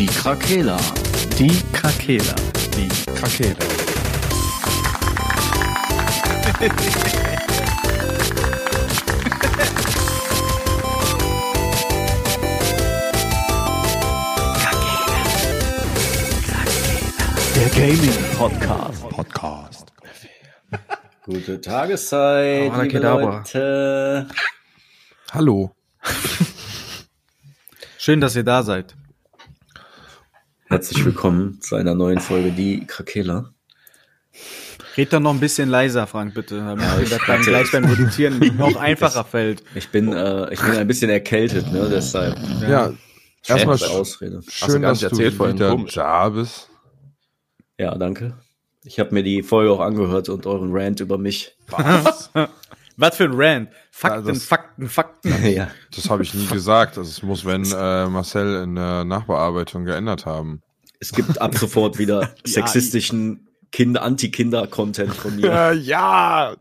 Die Krakela. Die Krakela. Die Krakela. Der Gaming Podcast. Podcast. Gute Tageszeit, Oh, liebe Kedabra. Leute. Hallo. Schön, dass ihr da seid. Herzlich willkommen zu einer neuen Folge Die Krakela. Red doch noch ein bisschen leiser, Frank, bitte, damit Ja, ich das beim, hatte- gleich beim Editieren noch einfacher fällt. Ich bin, äh, ich bin ein bisschen erkältet, ne? Deshalb Ja, erstmal schlechte Ausrede. schön, gar dass nicht du erzählt vorhin, wieder komisch. da bist. Ja, danke. Ich habe mir die Folge auch angehört und euren Rant über mich. Was für ein Rant. Fakten, Ja, das- Fakten, Fakten. ja. Das habe ich nie gesagt. Also es muss, wenn äh, Marcel in der Nachbearbeitung geändert haben. Es gibt ab sofort wieder sexistischen Kinder, Anti-Kinder-Content von mir. Ja, ja.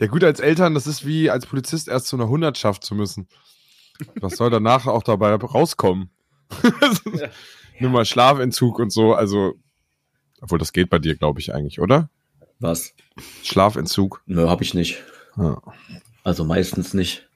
Der gut als Eltern, das ist wie als Polizist erst zu einer Hundertschaft zu müssen. Was soll danach auch dabei rauskommen? Nur mal Schlafentzug und so, also, obwohl das geht bei dir, glaube ich, eigentlich, oder? Was? Schlafentzug. Nö, hab ich nicht. Ja. Also meistens nicht.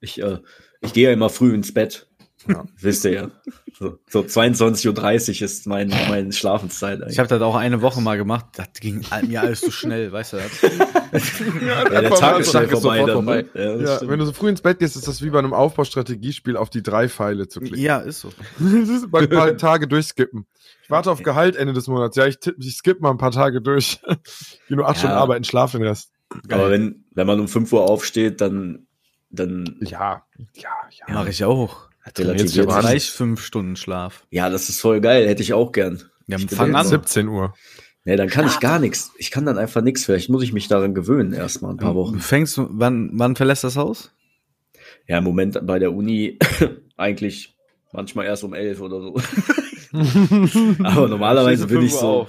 Ich, äh, ich gehe ja immer früh ins Bett. Ja. Wisst ihr ja. So, so 22.30 Uhr ist mein, meine Schlafenszeit eigentlich. Ich habe das auch eine Woche mal gemacht. Das ging mir alles zu schnell, weißt du das? ja, der Einfach Tag ist so- schnell vorbei. Dann, vorbei. ne? ja, Ja, wenn du so früh ins Bett gehst, ist das wie bei einem Aufbaustrategiespiel auf die drei Pfeile zu klicken. Ja, ist so. Das ist mal ein paar Tage durchskippen. Ich warte auf Gehalt Ende des Monats. Ja, ich, tipp, ich skippe mal ein paar Tage durch. Geh nur acht Ja. Stunden arbeiten, schlaf den Rest. Aber wenn, wenn man um 5 Uhr aufsteht, dann, dann Ja, ja, ja. Mache ich auch. relativiert sich. Gleich fünf Stunden Schlaf. Ja, das ist voll geil. Hätte ich auch gern. Ja, fang an. 17 Uhr. Nee, dann kann ich gar nichts. Ich kann dann einfach nichts. Vielleicht muss ich mich daran gewöhnen, erstmal ein paar Wochen. Fängst du, wann, wann verlässt das Haus? Ja, im Moment bei der Uni eigentlich manchmal erst um 11 oder so. Aber normalerweise bin ich so.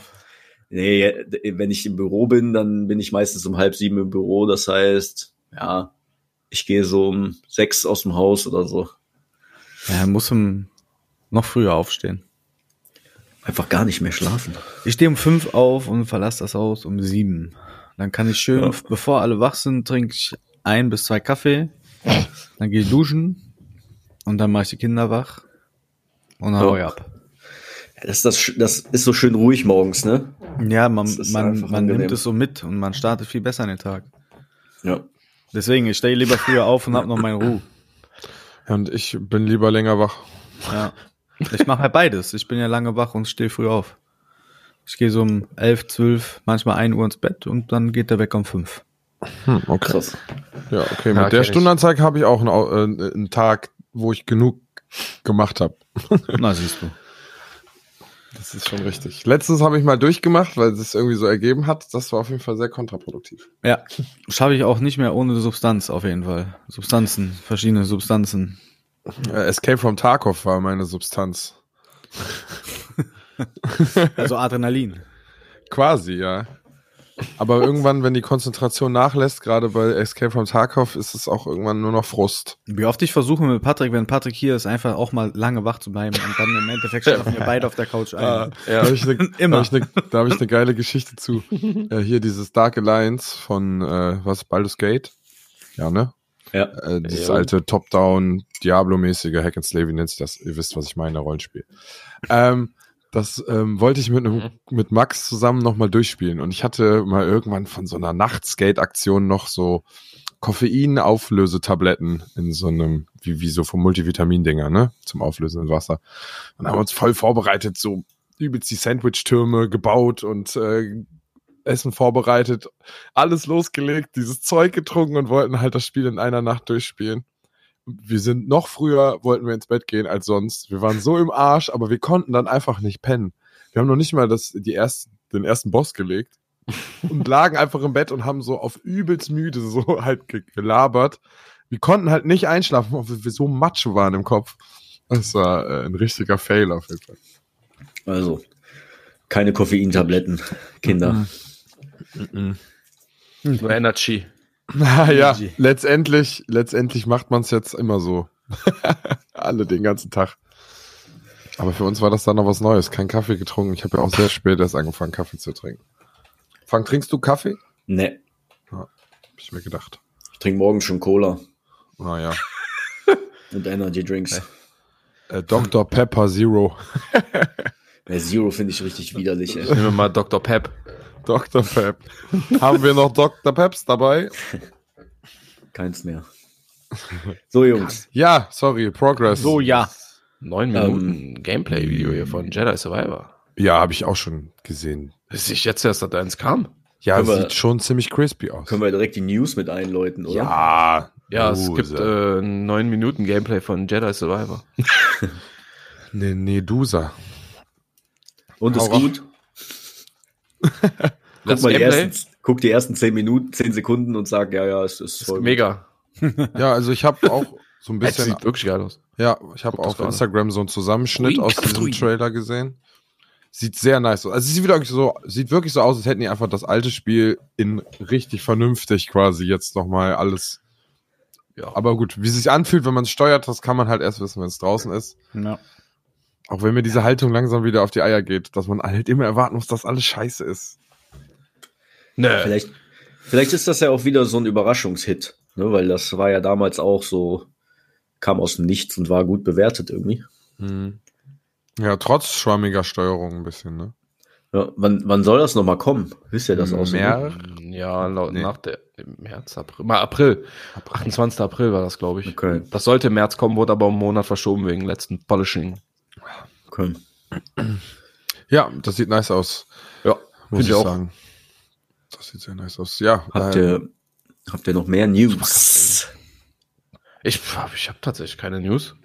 Nee, wenn ich im Büro bin, dann bin ich meistens um halb sieben im Büro. Das heißt, ja, ich gehe so um sechs aus dem Haus oder so. Ja, muss um noch früher aufstehen. Einfach gar nicht mehr schlafen. Ich stehe um fünf auf und verlasse das Haus um sieben. Dann kann ich schön, Ja. bevor alle wach sind, trinke ich ein bis zwei Kaffee. Dann gehe ich duschen und dann mache ich die Kinder wach und dann Ja. hau ich ab. Das, ist das, das ist so schön ruhig morgens, ne? Ja, man, man, man angenehm. nimmt es so mit und man startet viel besser in den Tag. Ja. Deswegen, ich stehe lieber früher auf und hab noch meine Ruhe. Ja, und ich bin lieber länger wach. Ja. Ich mache halt beides. Ich bin ja lange wach und stehe früh auf. Ich gehe so um elf, zwölf, manchmal ein Uhr ins Bett und dann geht der weg um fünf. Hm, okay. Krass. Ja, okay. Mit Ja, der. Stundenanzeige habe ich auch einen, äh, einen Tag, wo ich genug gemacht habe. Na, siehst du. Das ist schon richtig. Letztens habe ich mal durchgemacht, weil es irgendwie so ergeben hat. Das war auf jeden Fall sehr kontraproduktiv. Ja, schaffe ich auch nicht mehr ohne Substanz auf jeden Fall. Substanzen, verschiedene Substanzen. Äh, Escape from Tarkov war meine Substanz. Also Adrenalin. Quasi, ja. Aber irgendwann, wenn die Konzentration nachlässt, gerade bei Escape from Tarkov, ist es auch irgendwann nur noch Frust. Wie oft ich versuche mit Patrick, wenn Patrick hier ist, einfach auch mal lange wach zu bleiben und dann im Endeffekt schlafen wir beide auf der Couch ein. Ah, Da habe ich eine hab ne, da hab ich eine geile Geschichte zu. äh, hier dieses Dark Alliance von, äh, was, Baldur's Gate? Ja, ne? Ja. Äh, dieses Jo. alte Top-Down, Diablo-mäßige Hack and Slave, wie nennt sich das? Ihr wisst, was ich meine, Rollenspiel. Ähm, das ähm, wollte ich mit, einem, mit Max zusammen nochmal durchspielen. Und ich hatte mal irgendwann von so einer Nachtskate-Aktion noch so Koffein-Auflösetabletten in so einem, wie, wie so vom Multivitamin-Dinger, ne? Zum Auflösen in Wasser. Und haben uns voll vorbereitet, so übelst die Sandwich-Türme gebaut und äh, Essen vorbereitet, alles losgelegt, dieses Zeug getrunken und wollten halt das Spiel in einer Nacht durchspielen. Wir sind noch früher, wollten wir ins Bett gehen als sonst. Wir waren so im Arsch, aber wir konnten dann einfach nicht pennen. Wir haben noch nicht mal das, die ersten, den ersten Boss gelegt und lagen einfach im Bett und haben so auf übelst müde so halt ge- gelabert. Wir konnten halt nicht einschlafen, weil wir so macho waren im Kopf. Das war äh, ein richtiger Fail auf jeden Fall. Also, keine Koffeintabletten, Kinder. Nur Energy. Naja, letztendlich, letztendlich macht man es jetzt immer so. Alle den ganzen Tag. Aber für uns war das dann noch was Neues. Kein Kaffee getrunken. Ich habe ja auch sehr spät erst angefangen, Kaffee zu trinken. Frank, trinkst du Kaffee? Nee. Ja, hab ich mir gedacht. Ich trinke morgen schon Cola. Ah ja. Und Energy Drinks. Äh, Dr. Pepper Zero. Ja, Zero finde ich richtig widerlich. Ey. Nehmen wir mal Dr. Pep. Dr. Pep. Haben wir noch Dr. Peps dabei? Keins mehr. So, Jungs. Ja, sorry, Progress. So, ja. Neun Minuten Gameplay-Video hier von Jedi Survivor. Ja, habe ich auch schon gesehen. Bis ich jetzt erst, dass da eins kam. Ja, Können wir- sieht schon ziemlich crispy aus. Können wir direkt die News mit einläuten, oder? ja, Ja, es Duse. gibt äh, neun Minuten Gameplay von Jedi Survivor. Nee, Dusa. Und ist Hau raus. gut. Guck Das mal die ersten, guck die ersten zehn Minuten, zehn Sekunden und sag, ja, ja, es ist ist voll. mega. Ja, also ich habe auch so ein bisschen, sieht wirklich geil aus. ja, ich habe das auf. Instagram so einen Zusammenschnitt Ui, aus diesem ui. Trailer gesehen. Sieht sehr nice aus. Also es sieht wirklich so, sieht wirklich so aus, als hätten die einfach das alte Spiel in richtig vernünftig quasi jetzt nochmal alles. Ja. Aber gut, wie es sich anfühlt, wenn man es steuert, das kann man halt erst wissen, wenn es draußen ist. Ja. Auch wenn mir diese Haltung langsam wieder auf die Eier geht, dass man halt immer erwarten muss, dass alles scheiße ist. Nö. Vielleicht, vielleicht ist das ja auch wieder so ein Überraschungshit, ne? weil das war ja damals auch so, kam aus dem Nichts und war gut bewertet irgendwie. Ja, trotz schwammiger Steuerung ein bisschen, ne? Ja, wann, wann soll das nochmal kommen? Wisst ihr das so? Mehr? Ja, laut, Nee. nach der im März, April. Mal April. 28. April war das, glaube ich. Okay. Das sollte im März kommen, wurde aber um einen Monat verschoben wegen letzten Polishing. Okay. Ja, das sieht nice aus, Ja, muss ich ich auch. sagen. Das sieht sehr nice aus. Ja, Habt äh, ihr, habt ihr noch mehr News? Ich, ich habe tatsächlich keine News.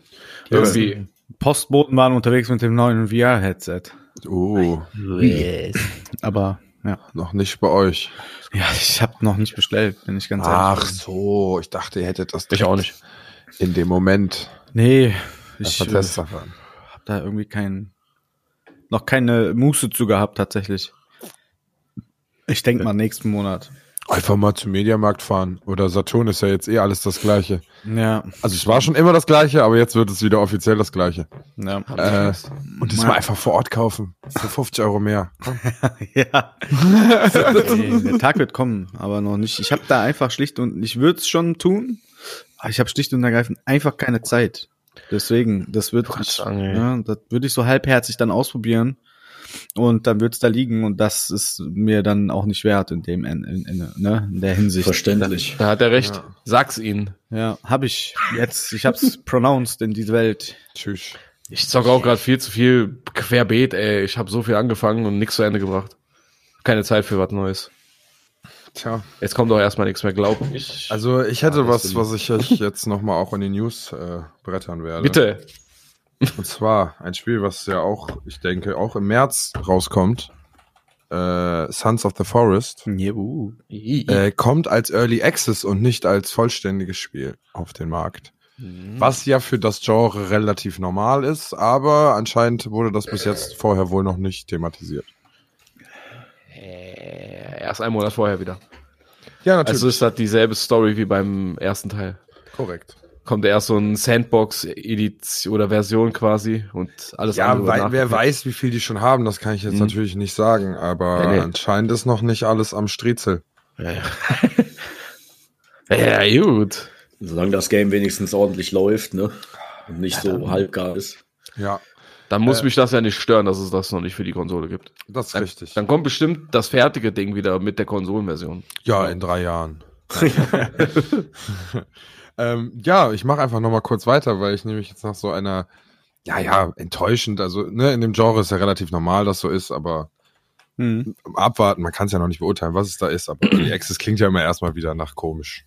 Ja, Irgendwie. Postboten waren unterwegs mit dem neuen VR-Headset. oh, Aber ja. noch nicht bei euch. Ja, ich habe noch nicht bestellt, bin ich ganz Ach ehrlich. so, ich dachte, ihr hättet das Ich auch nicht. in dem Moment Nee, ich ich, Test davon. hab da irgendwie kein, noch keine Muße zu gehabt tatsächlich. Ich denke mal nächsten Monat. Einfach mal zum Mediamarkt fahren. Oder Saturn ist ja jetzt eh alles das Gleiche. Ja, Also es war schon immer das Gleiche, aber jetzt wird es wieder offiziell das Gleiche. ja. Äh, und diesmal einfach vor Ort kaufen. Für 50 Euro mehr. ja. nee, der Tag wird kommen, aber noch nicht. Ich habe da einfach schlicht und ich würde es schon tun, aber ich habe schlicht und ergreifend einfach keine Zeit. Deswegen, das wird ich, ja, das würde ich so halbherzig dann ausprobieren und dann wird's da liegen und das ist mir dann auch nicht wert in dem in, in, in, ne, in der Hinsicht. Verständlich. Da hat er recht. Ja. Sag's ihnen. Ja, habe ich jetzt. Ich habe es pronounced in diese Welt. Tschüss. Ich zocke auch gerade viel zu viel querbeet, ey. Ich habe so viel angefangen und nichts zu Ende gebracht. Keine Zeit für was Neues. Tja. Jetzt kommt auch erstmal nichts mehr, glaub ich. Also ich hätte Ja, was, was ich euch jetzt nochmal auch in die News äh, brettern werde. Bitte. Und zwar ein Spiel, was ja auch, ich denke, auch im März rauskommt. Äh, Sons of the Forest. Juhu. Äh, kommt als Early Access und nicht als vollständiges Spiel auf den Markt. Was ja für das Genre relativ normal ist, aber anscheinend wurde das bis jetzt vorher wohl noch nicht thematisiert. Erst einen Monat vorher wieder. Ja, Also ist das dieselbe Story wie beim ersten Teil. korrekt. Kommt erst so ein Sandbox-Edition oder Version quasi und alles Ja, andere. wird wer weiß, wie viel die schon haben, das kann ich jetzt Mhm. natürlich nicht sagen, aber Ja, nee. anscheinend ist noch nicht alles am Striezel. Ja, ja. ja, gut. Solange das Game wenigstens ordentlich läuft, ne? Und nicht so halbgar ist. Ja, Dann muss Äh. mich das ja nicht stören, dass es das noch nicht für die Konsole gibt. das ist richtig. Dann kommt bestimmt das fertige Ding wieder mit der Konsolenversion. Ja, in drei Jahren. ähm, ja, ich mache einfach noch mal kurz weiter, weil ich nämlich jetzt nach so einer, ja, ja, enttäuschend, also ne, in dem Genre ist ja relativ normal, dass so ist, aber Hm. abwarten, man kann es ja noch nicht beurteilen, was es da ist, aber die Access klingt ja immer erstmal wieder nach komisch.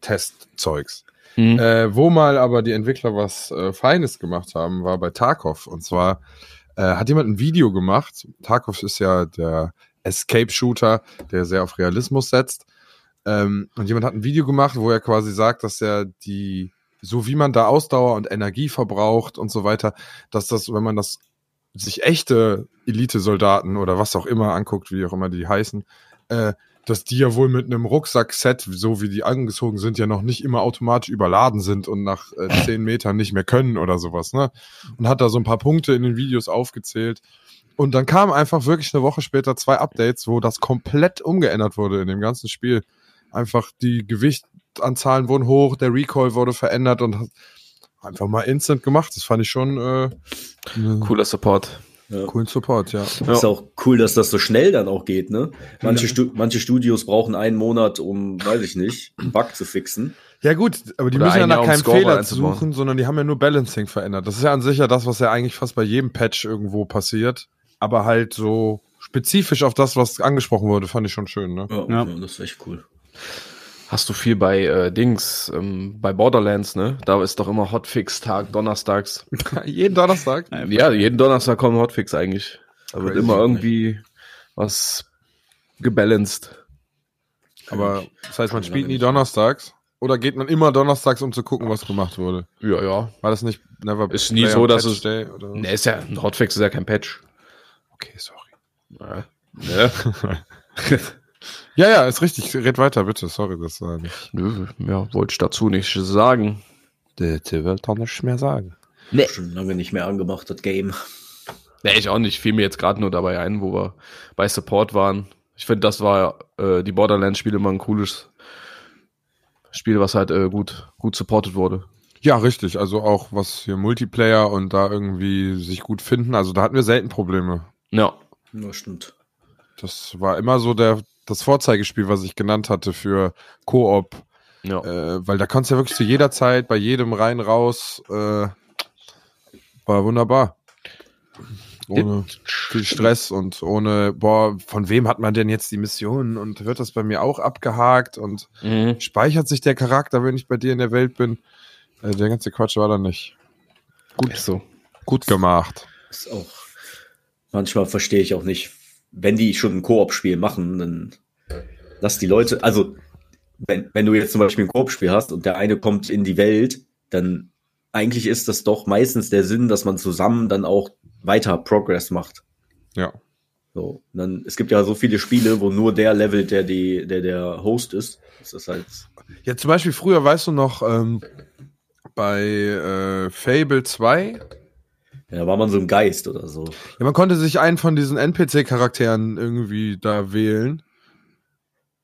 Testzeugs. Mhm. Äh, wo mal aber die Entwickler was äh, Feines gemacht haben, war bei Tarkov. Und zwar äh, hat jemand ein Video gemacht. Tarkov ist ja der Escape-Shooter, der sehr auf Realismus setzt. Ähm, und jemand hat ein Video gemacht, wo er quasi sagt, dass er die, so wie man da Ausdauer und Energie verbraucht und so weiter, dass das, wenn man das sich echte Elite-Soldaten oder was auch immer anguckt, wie auch immer die heißen, äh, dass die ja wohl mit einem Rucksackset, so wie die angezogen sind, ja noch nicht immer automatisch überladen sind und nach äh, zehn Metern nicht mehr können oder sowas, ne? Und hat da so ein paar Punkte in den Videos aufgezählt. Und dann kam einfach wirklich eine Woche später zwei Updates, wo das komplett umgeändert wurde in dem ganzen Spiel. Einfach die Gewichtanzahlen wurden hoch, der Recoil wurde verändert und einfach mal instant gemacht. Das fand ich schon äh, cooler Support. Ja. Coolen Support, ja. Ist ja. auch cool, dass das so schnell dann auch geht, ne? Manche, ja. Stu manche Studios brauchen einen Monat, um, weiß ich nicht, einen Bug zu fixen. Ja gut, aber die Oder müssen ja nach keinem Fehler suchen, sondern die haben ja nur Balancing verändert. Das ist ja an sich ja das, was ja eigentlich fast bei jedem Patch irgendwo passiert. Aber halt so spezifisch auf das, was angesprochen wurde, fand ich schon schön, ne? Ja, ja. das ist echt cool. Hast du viel bei äh, Dings, ähm, bei Borderlands, ne? Da ist doch immer Hotfix-Tag, donnerstags. jeden Donnerstag? Ja, jeden Donnerstag kommt Hotfix eigentlich. Da wird immer irgendwie was gebalanced. Aber das heißt, man spielt nie donnerstags? Oder geht man immer donnerstags, um zu gucken, was gemacht wurde? Ja, ja. War das nicht never Ist nie so, dass es. Day, oder? Nee, ist ja, ein Hotfix ist ja kein Patch. Okay, sorry. Ja. ja. Ja, ja, ist richtig. Red weiter, bitte. Sorry, das war nicht. Nö, ja, wollte ich dazu nicht sagen. Der wird doch nicht mehr sagen. Nee. Schon lange nicht mehr angemacht, das Game. Nee, ich auch nicht. Fiel mir jetzt gerade nur dabei ein, wo wir bei Support waren. Ich finde, das war äh, die Borderlands-Spiele immer ein cooles Spiel, was halt äh, gut, gut supported wurde. Ja, richtig. Also auch was hier Multiplayer und da irgendwie sich gut finden. Also da hatten wir selten Probleme. Ja. Ja, stimmt. Das war immer so der, das Vorzeigespiel, was ich genannt hatte für Koop. Ja. Äh, weil da konntest du ja wirklich zu jeder Zeit, bei jedem rein, raus. Äh, war wunderbar. Ohne viel Stress und ohne, boah, von wem hat man denn jetzt die Mission und wird das bei mir auch abgehakt und mhm. speichert sich der Charakter, wenn ich bei dir in der Welt bin? Äh, der ganze Quatsch war da nicht. Gut, so. gut gemacht. Ist auch, manchmal verstehe ich auch nicht, wenn die schon ein Koop-Spiel machen, dann lass die Leute, also wenn, wenn du jetzt zum Beispiel ein Koop-Spiel hast und der eine kommt in die Welt, dann eigentlich ist das doch meistens der Sinn, dass man zusammen dann auch weiter Progress macht. Ja. So, dann, es gibt ja so viele Spiele, wo nur der levelt, der die, der der Host ist. Das ist halt. Ja, zum Beispiel früher, weißt du noch, ähm, bei äh, Fable 2, ja, da war man so ein Geist oder so. Ja, man konnte sich einen von diesen NPC-Charakteren irgendwie da wählen.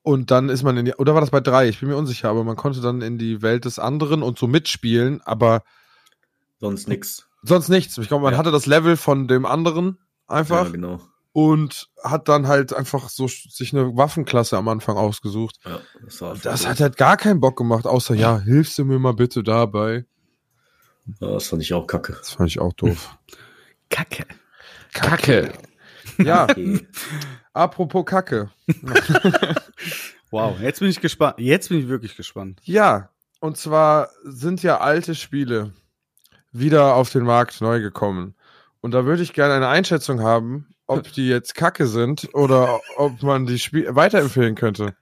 Und dann ist man in die, oder war das bei drei? Ich bin mir unsicher, aber man konnte dann in die Welt des anderen und so mitspielen, aber. Sonst nix. Sonst nichts. Ich glaube, man ja. hatte das Level von dem anderen einfach. Ja, genau. Und hat dann halt einfach so sich eine Waffenklasse am Anfang ausgesucht. Ja, das, war das hat halt gar keinen Bock gemacht, außer, ja, hilfst du mir mal bitte dabei. Ja, das fand ich auch kacke. Das fand ich auch doof. Kacke. Kacke. Ja. Okay. Apropos Kacke. wow, jetzt bin ich gespannt. Jetzt bin ich wirklich gespannt. Ja, und zwar sind ja alte Spiele wieder auf den Markt neu gekommen. Und da würde ich gerne eine Einschätzung haben, ob die jetzt Kacke sind oder ob man die Spiel weiterempfehlen könnte.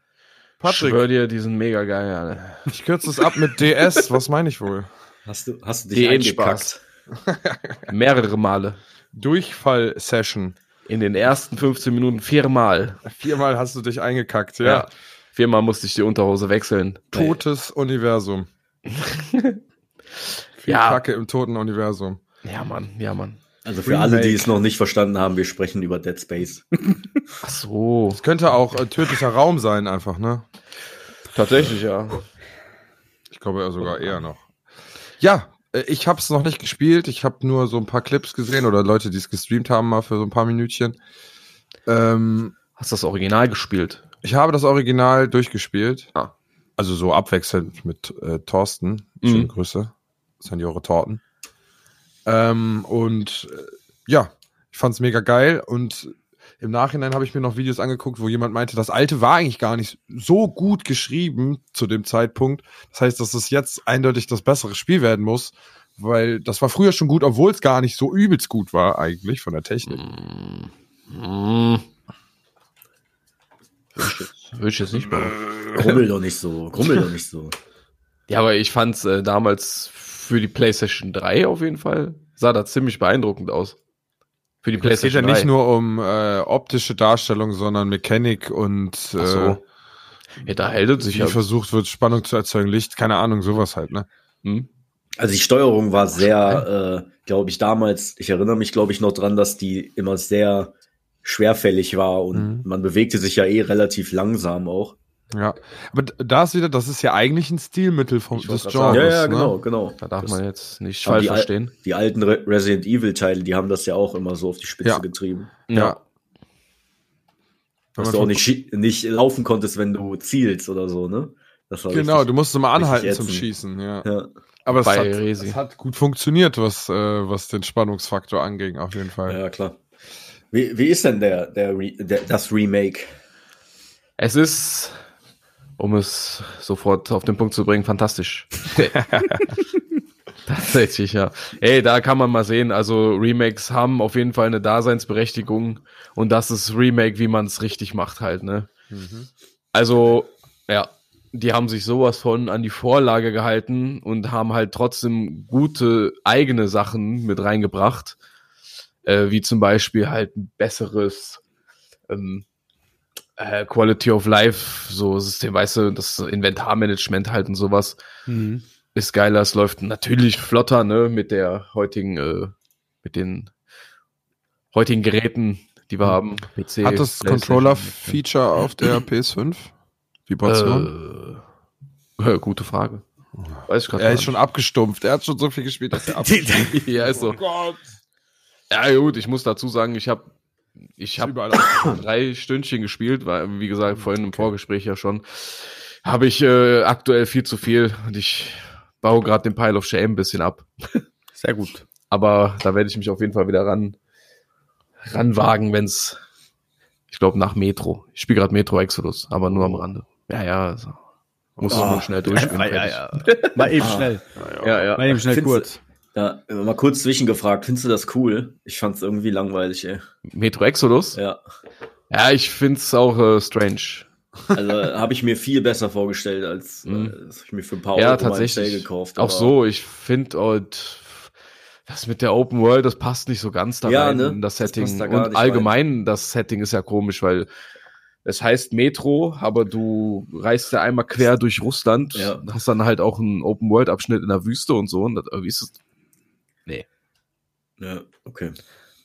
Patrick. Ich schwör dir, die sind mega geil, Alter. Ich kürze es ab mit DS. Was meine ich wohl? Hast du, hast du dich eingekackt? Mehrere Male. Durchfall-Session. In den ersten 15 Minuten viermal. Viermal hast du dich eingekackt, ja. ja. Viermal musste ich die Unterhose wechseln. Totes Ey. Universum. Viel ja. Kacke im toten Universum. Ja, Mann, ja, Mann. Also für Remake. alle, die es noch nicht verstanden haben, wir sprechen über Dead Space. Ach so. Es könnte auch äh, tödlicher Raum sein, einfach, ne? Tatsächlich, ja. Ich glaube ja sogar eher noch. Ja, äh, ich habe es noch nicht gespielt. Ich habe nur so ein paar Clips gesehen oder Leute, die es gestreamt haben, mal für so ein paar Minütchen. Ähm, Hast du das Original gespielt? Ich habe das Original durchgespielt. Ah. Also so abwechselnd mit äh, Thorsten. Schöne mhm. Grüße. Seniore Torten. Ähm, und äh, ja, ich fand's mega geil und im Nachhinein habe ich mir noch Videos angeguckt, wo jemand meinte, das alte war eigentlich gar nicht so gut geschrieben zu dem Zeitpunkt. Das heißt, dass es jetzt eindeutig das bessere Spiel werden muss, weil das war früher schon gut, obwohl es gar nicht so übelst gut war eigentlich von der Technik. Mm. Würde ich jetzt nicht mal. Grummel doch nicht so. Grummel doch nicht so. Ja, aber ich fand's äh, damals für die PlayStation 3 auf jeden Fall, sah da ziemlich beeindruckend aus. Für die PlayStation Es geht ja nicht nur um äh, optische Darstellung, sondern Mechanik und äh, so. Ja, da hält sich wie ja. versucht wird, Spannung zu erzeugen, Licht, keine Ahnung, sowas halt, ne? Hm? Also die Steuerung war sehr, äh, glaube ich, damals, ich erinnere mich, glaube ich, noch dran, dass die immer sehr schwerfällig war und Mhm. man bewegte sich ja eh relativ langsam auch. Ja. Aber da ist wieder, das ist ja eigentlich ein Stilmittel vom, des Genres. sagen. ja, ja, ne? genau, genau. Da darf Das- man jetzt nicht falsch Al- verstehen. Die alten Re Resident Evil Teile, die haben das ja auch immer so auf die Spitze Ja. getrieben. Ja. Wenn Dass du auch nicht, nicht laufen konntest, wenn du zielst oder so, ne? Das war Genau, richtig- du musst immer anhalten zum. Schießen, ja. Ja. Aber es hat, es hat gut funktioniert, was, äh, was den Spannungsfaktor anging, auf jeden Fall. ja, klar. Wie, wie ist denn der, der, der das Remake? Es ist, um es sofort auf den Punkt zu bringen, fantastisch. Tatsächlich, ja. Ey, da kann man mal sehen, also Remakes haben auf jeden Fall eine Daseinsberechtigung und das ist Remake, wie man es richtig macht halt, ne? Mhm. Also, ja, die haben sich sowas von an die Vorlage gehalten und haben halt trotzdem gute eigene Sachen mit reingebracht, äh, wie zum Beispiel halt ein besseres ähm, äh, Quality of Life, so System, weißt du, das Inventarmanagement halt und sowas Mhm. ist geiler, es läuft natürlich flotter, ne, mit der heutigen, äh, mit den heutigen Geräten, die wir haben. PC, Hat das Controller-Feature auf der PS5? Vibration? Äh, äh, gute Frage. Weiß ich gerade er ist schon abgestumpft. Er hat schon so viel gespielt, dass er abgestumpft ja, ist so. Gott. Ja, gut, ich muss dazu sagen, ich habe ich Ist hab überall abgestumpft. drei Stündchen gespielt, weil, wie gesagt, vorhin im Vorgespräch ja schon, habe ich äh, aktuell viel zu viel und ich baue gerade den Pile of Shame ein bisschen ab. Sehr gut. Aber da werde ich mich auf jeden Fall wieder ran ranwagen, wenn's ich glaube nach Metro. Ich spiele gerade Metro Exodus, aber nur am Rande. Ja, ja, also, muss ich Oh. nur schnell durchspielen. Ja, ja, ja. Mal eben Ah. schnell. ja, ja. Mal eben schnell Findest kurz. Ja, mal kurz zwischengefragt, findest du das cool? Ich fand's irgendwie langweilig, ey. Metro Exodus? Ja. Ja, ich find's auch äh, strange. Also habe ich mir viel besser vorgestellt, als Mhm. äh, das hab ich mir für ein paar ja, Euro mal tatsächlich. gekauft. auch so, ich finde halt das mit der Open World, das passt nicht so ganz da Ja, rein ne? in das Das Setting. da Und allgemein, das Setting ist ja komisch, weil es heißt Metro, aber du reist ja einmal quer durch Russland, Ja. hast dann halt auch einen Open World Abschnitt in der Wüste und so. Und das, irgendwie ist es Ja, okay.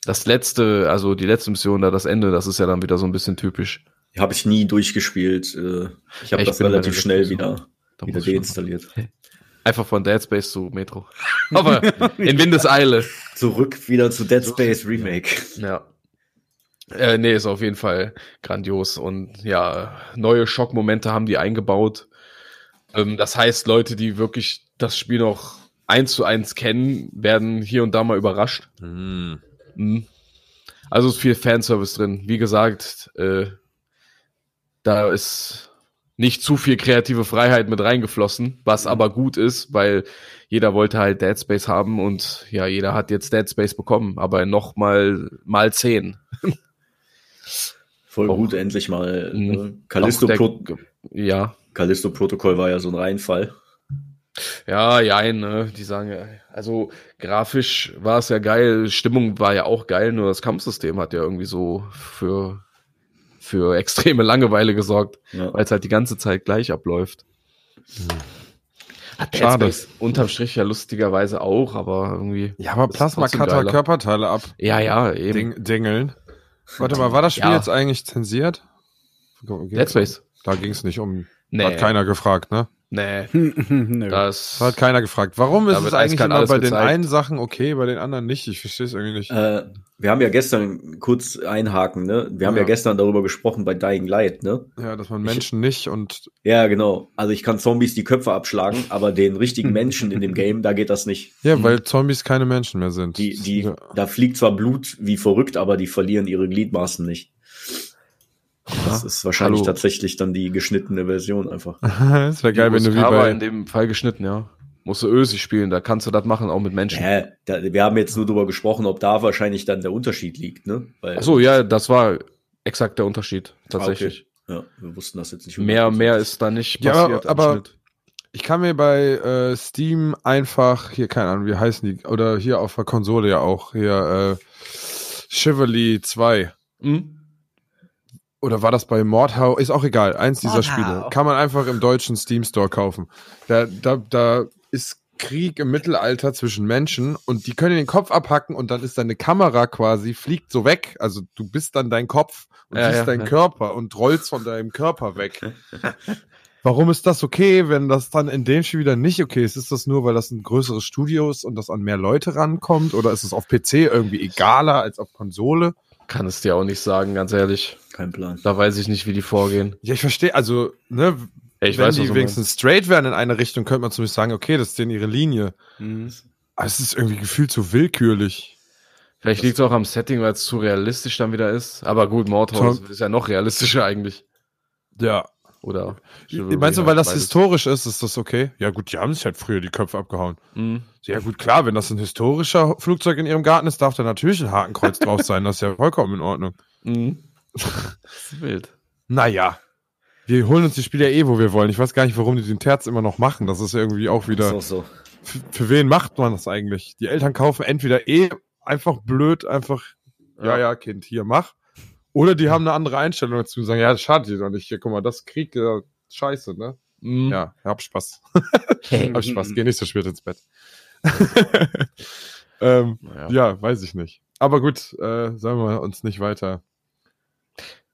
das letzte, also die letzte Mission da, das Ende, das ist ja dann wieder so ein bisschen typisch. Habe ich nie durchgespielt. äh, Ich habe das relativ schnell wieder, wieder deinstalliert. Einfach von Dead Space zu Metro. Aber in Windeseile. Zurück wieder zu Dead Space Remake. Ja. Äh, nee, ist auf jeden Fall grandios. Und ja, neue Schockmomente haben die eingebaut. Ähm, das heißt, Leute, die wirklich das Spiel noch eins zu eins kennen, werden hier und da mal überrascht. Mhm. Mhm. Also ist viel Fanservice drin. Wie gesagt, äh, da ist nicht zu viel kreative Freiheit mit reingeflossen, was aber gut ist, weil jeder wollte halt Dead Space haben und ja, jeder hat jetzt Dead Space bekommen, aber noch mal mal zehn. Voll Auch- gut, endlich mal. Äh, Callisto, der- Pro Ja, Callisto Protokoll war ja so ein Reinfall. Ja, ja, ne, die sagen ja, also grafisch war es ja geil, Stimmung war ja auch geil, nur das Kampfsystem hat ja irgendwie so für für extreme Langeweile gesorgt. Ja. weil es halt die ganze Zeit gleich abläuft. Hat Dead Schade. Space unterm Strich ja lustigerweise auch, aber irgendwie. Ja, aber Plasma Cutter. Körperteile ab. Ja, ja, eben. Ding, dingeln. Warte mal, war das Spiel Ja. jetzt eigentlich zensiert? Dead Space. Da ging es nicht um. Nee. Hat keiner gefragt, ne? Nee, das. Da hat keiner gefragt. Warum ist es eigentlich immer bei den gezeigt. einen Sachen okay, bei den anderen nicht? Ich verstehe es irgendwie nicht. Äh, wir haben ja gestern kurz einhaken, ne? Wir haben ja. Ja. gestern darüber gesprochen bei Dying Light, ne? ja, dass man Menschen nicht und Ja, genau. Also ich kann Zombies die Köpfe abschlagen, aber den richtigen Menschen in dem Game, da geht das nicht. ja, weil Zombies keine Menschen mehr sind. Die, die, ja. da fliegt zwar Blut wie verrückt, aber die verlieren ihre Gliedmaßen nicht. Das ist wahrscheinlich Hallo. tatsächlich dann die geschnittene Version einfach. Es wäre geil, wenn du wie bei in dem Fall geschnitten, ja. Musst du Ösi spielen, da kannst du das machen, auch mit Menschen. Ja, da, wir haben jetzt nur darüber gesprochen, ob da wahrscheinlich dann der Unterschied liegt, ne? Weil, Ach so, ja, das war exakt der Unterschied, tatsächlich. Ja, wir wussten das jetzt nicht. Mehr, 100%. mehr ist da nicht Ja, passiert. am aber-. Ich kann mir bei äh, Steam einfach, hier, keine Ahnung, wie heißen die, oder hier auf der Konsole ja auch, hier, äh, Chivalry 2. Hm? Oder war das bei Mordhau? Ist auch egal. Eins dieser Mordhau. Spiele. Kann man einfach im deutschen Steam Store kaufen. Da, da, da ist Krieg im Mittelalter zwischen Menschen und die können den Kopf abhacken und dann ist deine Kamera quasi, fliegt so weg. Also du bist dann dein Kopf und Ja, siehst ja, deinen ja. Körper und rollst von deinem Körper weg. Warum ist das okay, wenn das dann in dem Spiel wieder nicht okay ist? Ist das nur, weil das ein größeres Studio ist und das an mehr Leute rankommt? Oder ist es auf PC irgendwie egaler als auf Konsole? Kann es dir auch nicht sagen, ganz ehrlich. Kein Plan. Da weiß ich nicht, wie die vorgehen. Ja, ich verstehe, also, ne, Ja, ich wenn weiß, die wenigstens straight wären in eine Richtung, könnte man zumindest sagen, okay, das ist denen ihre Linie. Mhm. Aber es ist irgendwie gefühlt so willkürlich. Vielleicht liegt es auch am Setting, weil es zu realistisch dann wieder ist. Aber gut, Mordhaus ist ja noch realistischer eigentlich. Ja. Oder? Meinst du, weil das Beides. historisch ist, ist das okay? Ja, gut, die haben sich halt früher die Köpfe abgehauen. Mhm. Ja, gut, klar, wenn das ein historischer Flugzeug in ihrem Garten ist, darf da natürlich ein Hakenkreuz drauf sein. Das ist ja vollkommen in Ordnung. Mhm. Das ist wild. Naja. Wir holen uns die Spiele ja eh, wo wir wollen. Ich weiß gar nicht, warum die den Terz immer noch machen. Das ist irgendwie auch wieder. Ist auch so. Für, für wen macht man das eigentlich? Die Eltern kaufen entweder eh einfach blöd, einfach, ja, Ja. Kind, hier, mach. Oder die haben eine andere Einstellung dazu und sagen, ja, das schadet dir doch nicht. Hier, guck mal, das Krieg, ja, scheiße, ne? Mhm. Ja, hab Spaß. hab Spaß, geh nicht so spät ins Bett. ähm, Ja. ja. weiß ich nicht. Aber gut, äh, sagen wir uns nicht weiter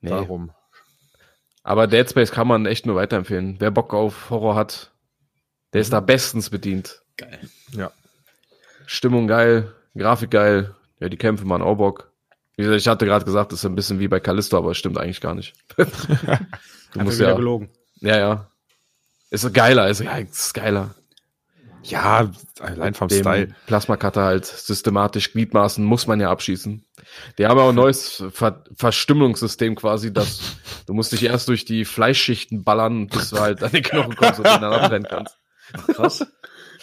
Nee. darum. Aber Dead Space kann man echt nur weiterempfehlen. Wer Bock auf Horror hat, der ist da bestens bedient. Geil. Stimmung geil, Grafik geil, ja, die Kämpfe machen auch Bock. Wie gesagt, ich hatte gerade gesagt, das ist ein bisschen wie bei Callisto, aber es stimmt eigentlich gar nicht. du musst ja, gelogen. ja, ja. Ist geiler, ist, ja, ist geiler. Ja, allein vom Dem Style. Plasma-Cutter halt systematisch Gliedmaßen muss man ja abschießen. Die haben auch ein neues Ver Verstimmungssystem quasi, dass du musst dich erst durch die Fleischschichten ballern, bis du halt an den Knochen kommst und dann abbrennen kannst. Krass.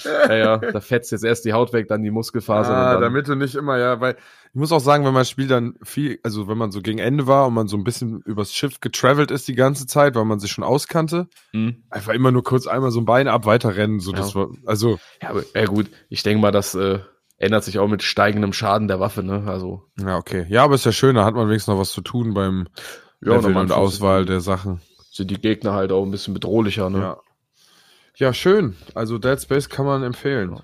Ja, ja, da fetzt jetzt erst die Haut weg, dann die Muskelfasern. Ah, damit du nicht immer, ja, weil ich muss auch sagen, wenn man das Spiel dann viel, also wenn man so gegen Ende war und man so ein bisschen übers Schiff getravelt ist die ganze Zeit, weil man sich schon auskannte, Hm. einfach immer nur kurz einmal so ein Bein ab, weiterrennen, so Ja. das war, also, Ja, aber, ja gut, ich denke mal, das äh, ändert sich auch mit steigendem Schaden der Waffe, ne? Also, ja, okay. Ja, aber ist ja schön, da hat man wenigstens noch was zu tun beim Ja, nochmal und Auswahl der Sachen. sind die Gegner halt auch ein bisschen bedrohlicher, ne? Ja. Ja, schön. Also Dead Space kann man empfehlen.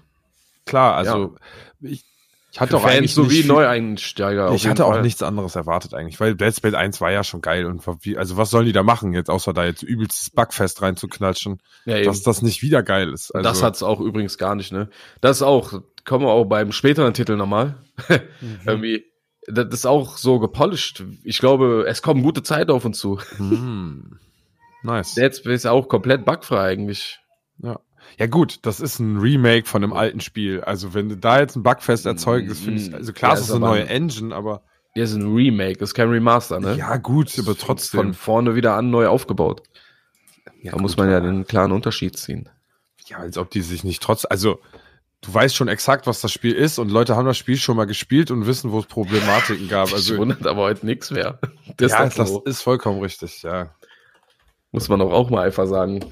Klar, also ich, ich hatte Für auch Fans eigentlich sowie Neueinsteiger. Ich hatte auch Fall. nichts anderes erwartet eigentlich, weil Dead Space 1 war ja schon geil und also was sollen die da machen jetzt, außer da jetzt übelstes Bugfest reinzuknatschen, Ja, dass das nicht wieder geil ist. Also, das hat's auch übrigens gar nicht, ne? Das ist auch, kommen wir auch beim späteren Titel nochmal. Irgendwie, das ist auch so gepolished. Ich glaube, es kommen gute Zeit auf uns zu. hm, nice. Dead Space ist auch komplett bugfrei eigentlich. Ja. gut, das ist ein Remake von einem alten Spiel. Also wenn du da jetzt ein Bugfest erzeugst, das finde ich, also klar, es ist ist eine neue Engine, aber Hier ist ein Remake, das ist kein Remaster, ne? ja gut, aber Von trotzdem. vorne wieder an neu aufgebaut. Ja, Da muss gut, man ja den klaren Unterschied ziehen. Ja, als ob die sich nicht trotz, also du weißt schon exakt, was das Spiel ist und Leute haben das Spiel schon mal gespielt und wissen, wo es Problematiken gab. Also, Also wundert aber heute nichts mehr. Das, ja, ist das so. ist vollkommen richtig, ja. muss man doch auch mal einfach sagen.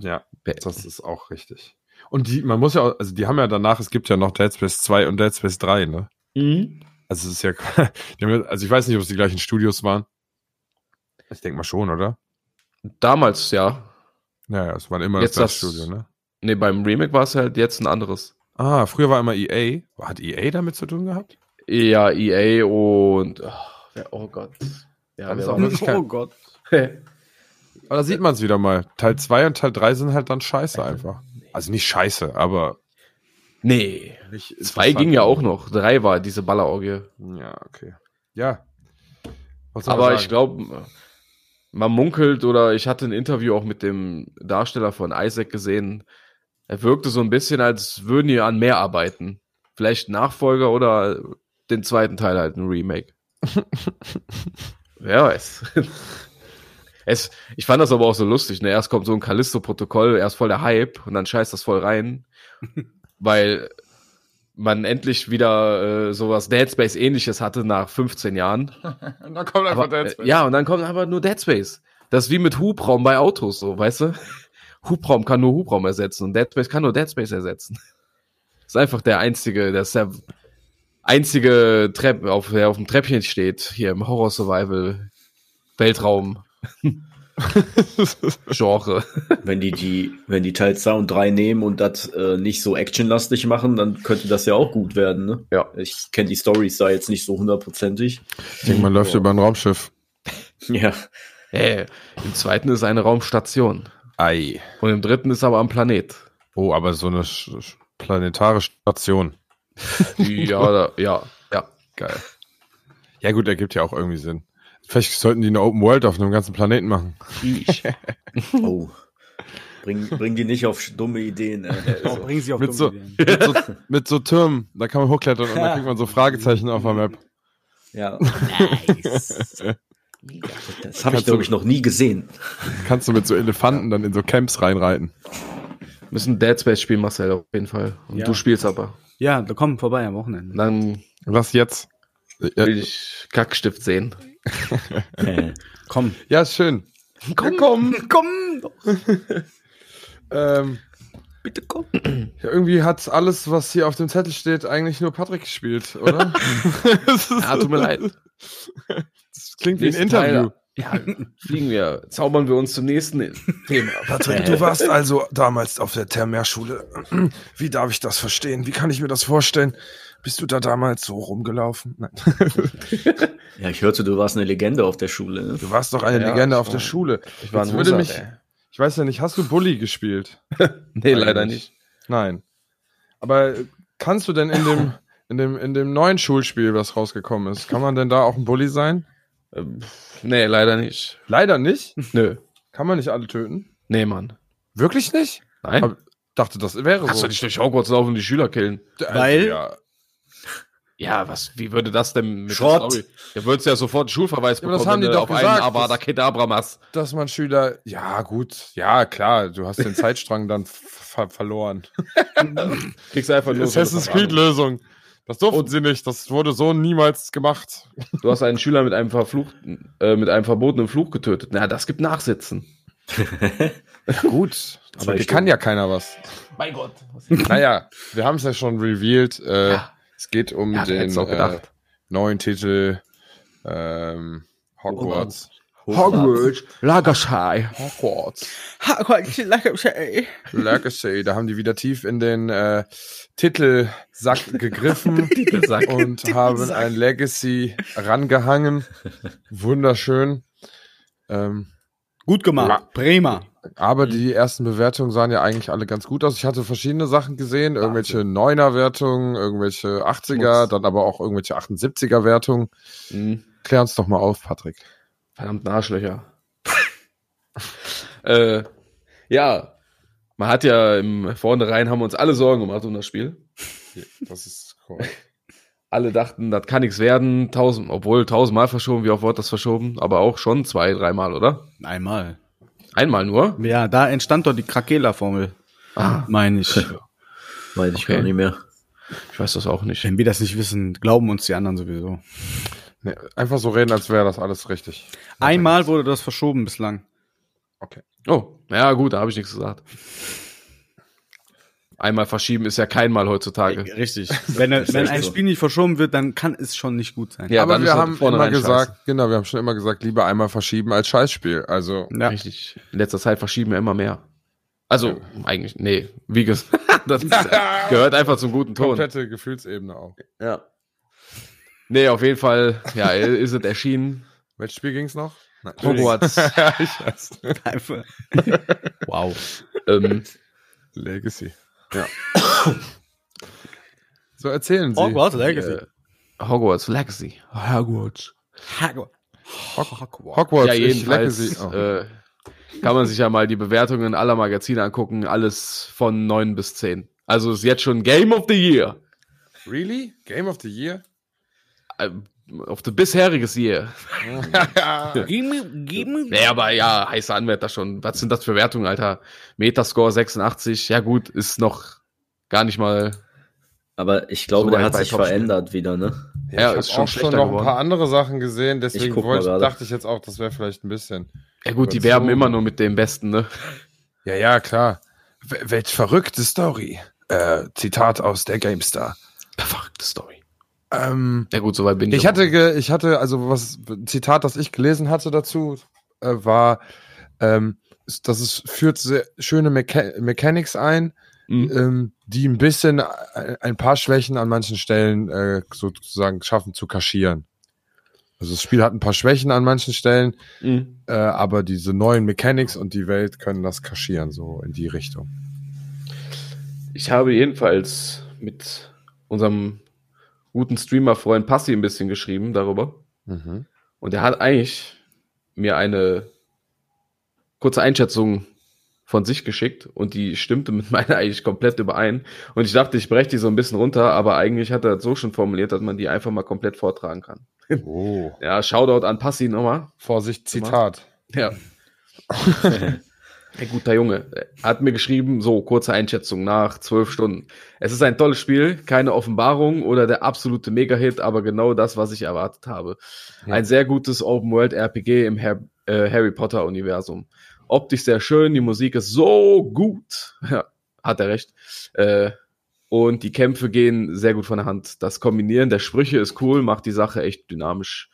Ja, das ist auch richtig. Und die, man muss ja, auch, also die haben ja danach, es gibt ja noch Dead Space 2 und Dead Space 3, ne? Also es ist ja, also ich weiß nicht, ob es die gleichen Studios waren. Ich denke mal schon, oder? Damals, ja. Ja, ja, es war immer Jetzt das, das- Studio, ne? Nee, beim Remake war es halt jetzt ein anderes. Ah, früher war immer EA. Hat EA damit zu tun gehabt? Ja, EA und. Oh, oh Gott. Ja, ist auch war wirklich kein- Oh Gott. Aber da sieht man es wieder mal. Teil 2 und Teil 3 sind halt dann scheiße einfach. Also nicht scheiße, aber nee. Zwei ging ja auch noch. Drei war diese Ballerorgie. Ja, okay. Ja. Aber ich glaube, man munkelt oder ich hatte ein Interview auch mit dem Darsteller von Isaac gesehen. Er wirkte so ein bisschen, als würden die an mehr arbeiten. Vielleicht Nachfolger oder den zweiten Teil halt ein Remake. Wer weiß. Es, ich fand das aber auch so lustig. Ne? Erst kommt so ein Callisto-Protokoll, erst voll der Hype und dann scheißt das voll rein, weil man endlich wieder äh, sowas Dead Space ähnliches hatte nach 15 Jahren. Und dann kommt Aber, äh, ja, und dann kommt aber nur Dead Space. Das ist wie mit Hubraum bei Autos, so, weißt du? Hubraum kann nur Hubraum ersetzen und Dead Space kann nur Dead Space ersetzen. ist einfach der einzige, der ist der einzige Trepp, auf, der auf dem Treppchen steht, hier im Horror Survival Weltraum. Genre. Wenn die, die, wenn die Teil 2 und 3 nehmen und das äh, nicht so actionlastig machen, dann könnte das ja auch gut werden. Ne? Ja. Ich kenne die Storys da jetzt nicht so hundertprozentig. Ich denke, man läuft über ein Raumschiff. Ja. Äh, Im zweiten ist eine Raumstation. Ei. Und im dritten ist aber am Planet. Oh, aber so eine sch- sch- planetare Station. Ja, oder, ja, ja. Geil. Ja gut, ergibt ja auch irgendwie Sinn. Vielleicht sollten die eine Open World auf einem ganzen Planeten machen. Oh. Bring, bring die nicht auf dumme Ideen. Äh. Oh, bringen sie auf Mit so, dumme Ideen. mit, so, mit so Türmen, da kann man hochklettern und dann kriegt man so Fragezeichen auf der Map. Ja. Nice. Das habe ich, glaube ich, noch nie gesehen. Kannst du mit so Elefanten dann in so Camps reinreiten. Müssen Dead Space spielen, Marcel, auf jeden Fall. Und Ja. du spielst aber. Ja, da kommen vorbei am Wochenende. Dann Was jetzt? Ja, will ich Kackstift sehen. Äh, Komm. ja ist schön. Komm, komm, komm. Ähm, Bitte komm. ja, irgendwie hat alles, was hier auf dem Zettel steht, eigentlich nur Patrick gespielt, oder? Ja, tut mir leid. Das klingt wie ein Interview. Teil. Ja, fliegen wir, zaubern wir uns zum nächsten Thema. Patrick, du warst also damals auf der Thermärschule. Wie darf ich das verstehen? Wie kann ich mir das vorstellen? Bist du da damals so rumgelaufen? Nein. ja, ich hörte, du warst eine Legende auf der Schule. Ne? Du warst doch eine Ja, Legende auf war- der Schule. Ich war ein würde Loser, mich, ey. ich weiß ja nicht, hast du Bully gespielt? Nee, leider nicht. Nein. Aber kannst du denn in dem, in dem, in dem neuen Schulspiel, was rausgekommen ist, kann man denn da auch ein Bully sein? Ähm, Nee, leider nicht. Leider nicht. Nö. Kann man nicht alle töten? Nee, Mann. Wirklich nicht? Nein. Aber- Dachte, das wäre Kannst so. du nicht durch Hogwarts laufen und die Schüler killen? Weil- Ja, Ja, was, wie würde das denn mit Schrott. der Story? Da würdest du ja sofort einen Schulverweis Ja, aber das bekommen, haben die wenn du doch auf gesagt, einen Avada Kedavra machst. dass man Schüler, ja gut, ja klar, du hast den Zeitstrang dann ver verloren. Kriegst du einfach nur so Assassin's eine Creed Lösung. Das durften sie nicht, das wurde so niemals gemacht. Du hast einen Schüler mit einem verfluchten, äh, mit einem verbotenen Fluch getötet. Na, das gibt Nachsitzen. Gut, aber hier kann ja keiner was. Mein Gott. Naja, wir haben es ja schon revealed. Äh, Ja. Es geht um Ja, den äh, neuen Titel ähm, Hogwarts. Hogwarts. Lagerschei. Hogwarts. Legacy. Legacy. Da haben die wieder tief in den äh, Titelsack gegriffen Titelsack. und haben ein Legacy rangehangen. Wunderschön. Ähm, Gut gemacht. Prima. Aber die ersten Bewertungen sahen ja eigentlich alle ganz gut aus. Ich hatte verschiedene Sachen gesehen, irgendwelche Neuner-Wertungen, irgendwelche 80er, dann aber auch irgendwelche 78er-Wertungen. Mhm. Klär uns doch mal auf, Patrick. Verdammt Arschlöcher. äh, ja, man hat ja im Vornherein haben wir uns alle Sorgen gemacht um das Spiel. Das ist korrekt. Alle dachten, das kann nichts werden, tausend, obwohl tausendmal verschoben, wie oft wurde das verschoben, aber auch schon zwei, dreimal, oder? Einmal. Einmal nur? Ja, da entstand doch die Krakela-Formel. Ah, Meine ich. Weiß ich Okay. gar nicht mehr. ich weiß das auch nicht. Wenn wir das nicht wissen, glauben uns die anderen sowieso. Nee, einfach so reden, als wäre das alles richtig. Einmal wurde das verschoben bislang. Oh, ja gut, da habe ich nichts gesagt. Einmal verschieben ist ja kein Mal heutzutage. Richtig. Wenn, wenn ein. Spiel nicht verschoben wird, dann kann es schon nicht gut sein. Ja, Aber wir halt haben immer gesagt, genau, wir haben schon immer gesagt, lieber einmal verschieben als Scheißspiel. Also, Ja. Richtig. In letzter Zeit verschieben wir immer mehr. Also, eigentlich, nee, wie gesagt, das ist, gehört einfach zum guten Ton. komplette Gefühlsebene auch. Ja. Nee, auf jeden Fall, ja, ist es erschienen. Welches Spiel ging's noch? Nein. Hogwarts. ich weiß. Wow. Ähm, Legacy. Ja. so erzählen Sie. Hogwarts Legacy. äh, Hogwarts Legacy. Hogwarts. Hogwarts, ja, ich jedenfalls Legacy. Oh. äh, kann man sich ja mal die Bewertungen aller Magazine angucken. Alles von 9 bis 10. Also ist jetzt schon Game of the Year. really? Game of the Year? Auf the bisheriges Year. Nee, aber ja, heiße Anwärter schon. Was sind das für Wertungen, Alter? Metascore 86. Ja gut, ist noch gar nicht mal. Aber ich glaube, So der hat sich verändert wieder, ne? Ja, ich ist habe schon auch schon noch ein paar andere Sachen gesehen, Ich deswegen mal wollte, dachte ich jetzt auch, das wäre vielleicht ein bisschen. Ja gut, die werben so- immer nur mit dem Besten, ne? Ja, ja, klar. W welch verrückte Story. Äh, Zitat aus der GameStar. Verrückte Story. Ähm, Ja gut, soweit bin ich. ich hatte, ich hatte, also was ein Zitat, das ich gelesen hatte dazu, äh, war, ähm, dass es führt sehr schöne Mecha Mechanics ein, Mhm. ähm, die ein bisschen ein, ein paar Schwächen an manchen Stellen äh, sozusagen schaffen zu kaschieren. Also das Spiel hat ein paar Schwächen an manchen Stellen, Mhm. äh, aber diese neuen Mechanics und die Welt können das kaschieren, so in die Richtung. Ich habe jedenfalls mit unserem guten Streamer-Freund Passi ein bisschen geschrieben darüber. Mhm. Und er hat eigentlich mir eine kurze Einschätzung von sich geschickt und die stimmte mit meiner eigentlich komplett überein. Und ich dachte, ich breche die so ein bisschen runter, aber eigentlich hat er das so schon formuliert, dass man die einfach mal komplett vortragen kann. Oh. Ja, Shoutout an Passi nochmal. Vorsicht, Zitat. Ja. Ein guter Junge. Hat mir geschrieben, so, kurze Einschätzung nach zwölf Stunden. Es ist ein tolles Spiel, keine Offenbarung oder der absolute Mega-Hit, aber genau das, was ich erwartet habe. Ja. Ein sehr gutes Open-World-RPG im Har äh, Harry Potter-Universum. Optisch sehr schön, die Musik ist so gut. Ja, hat er recht. Äh, und die Kämpfe gehen sehr gut von der Hand. Das Kombinieren der Sprüche ist cool, macht die Sache echt dynamisch.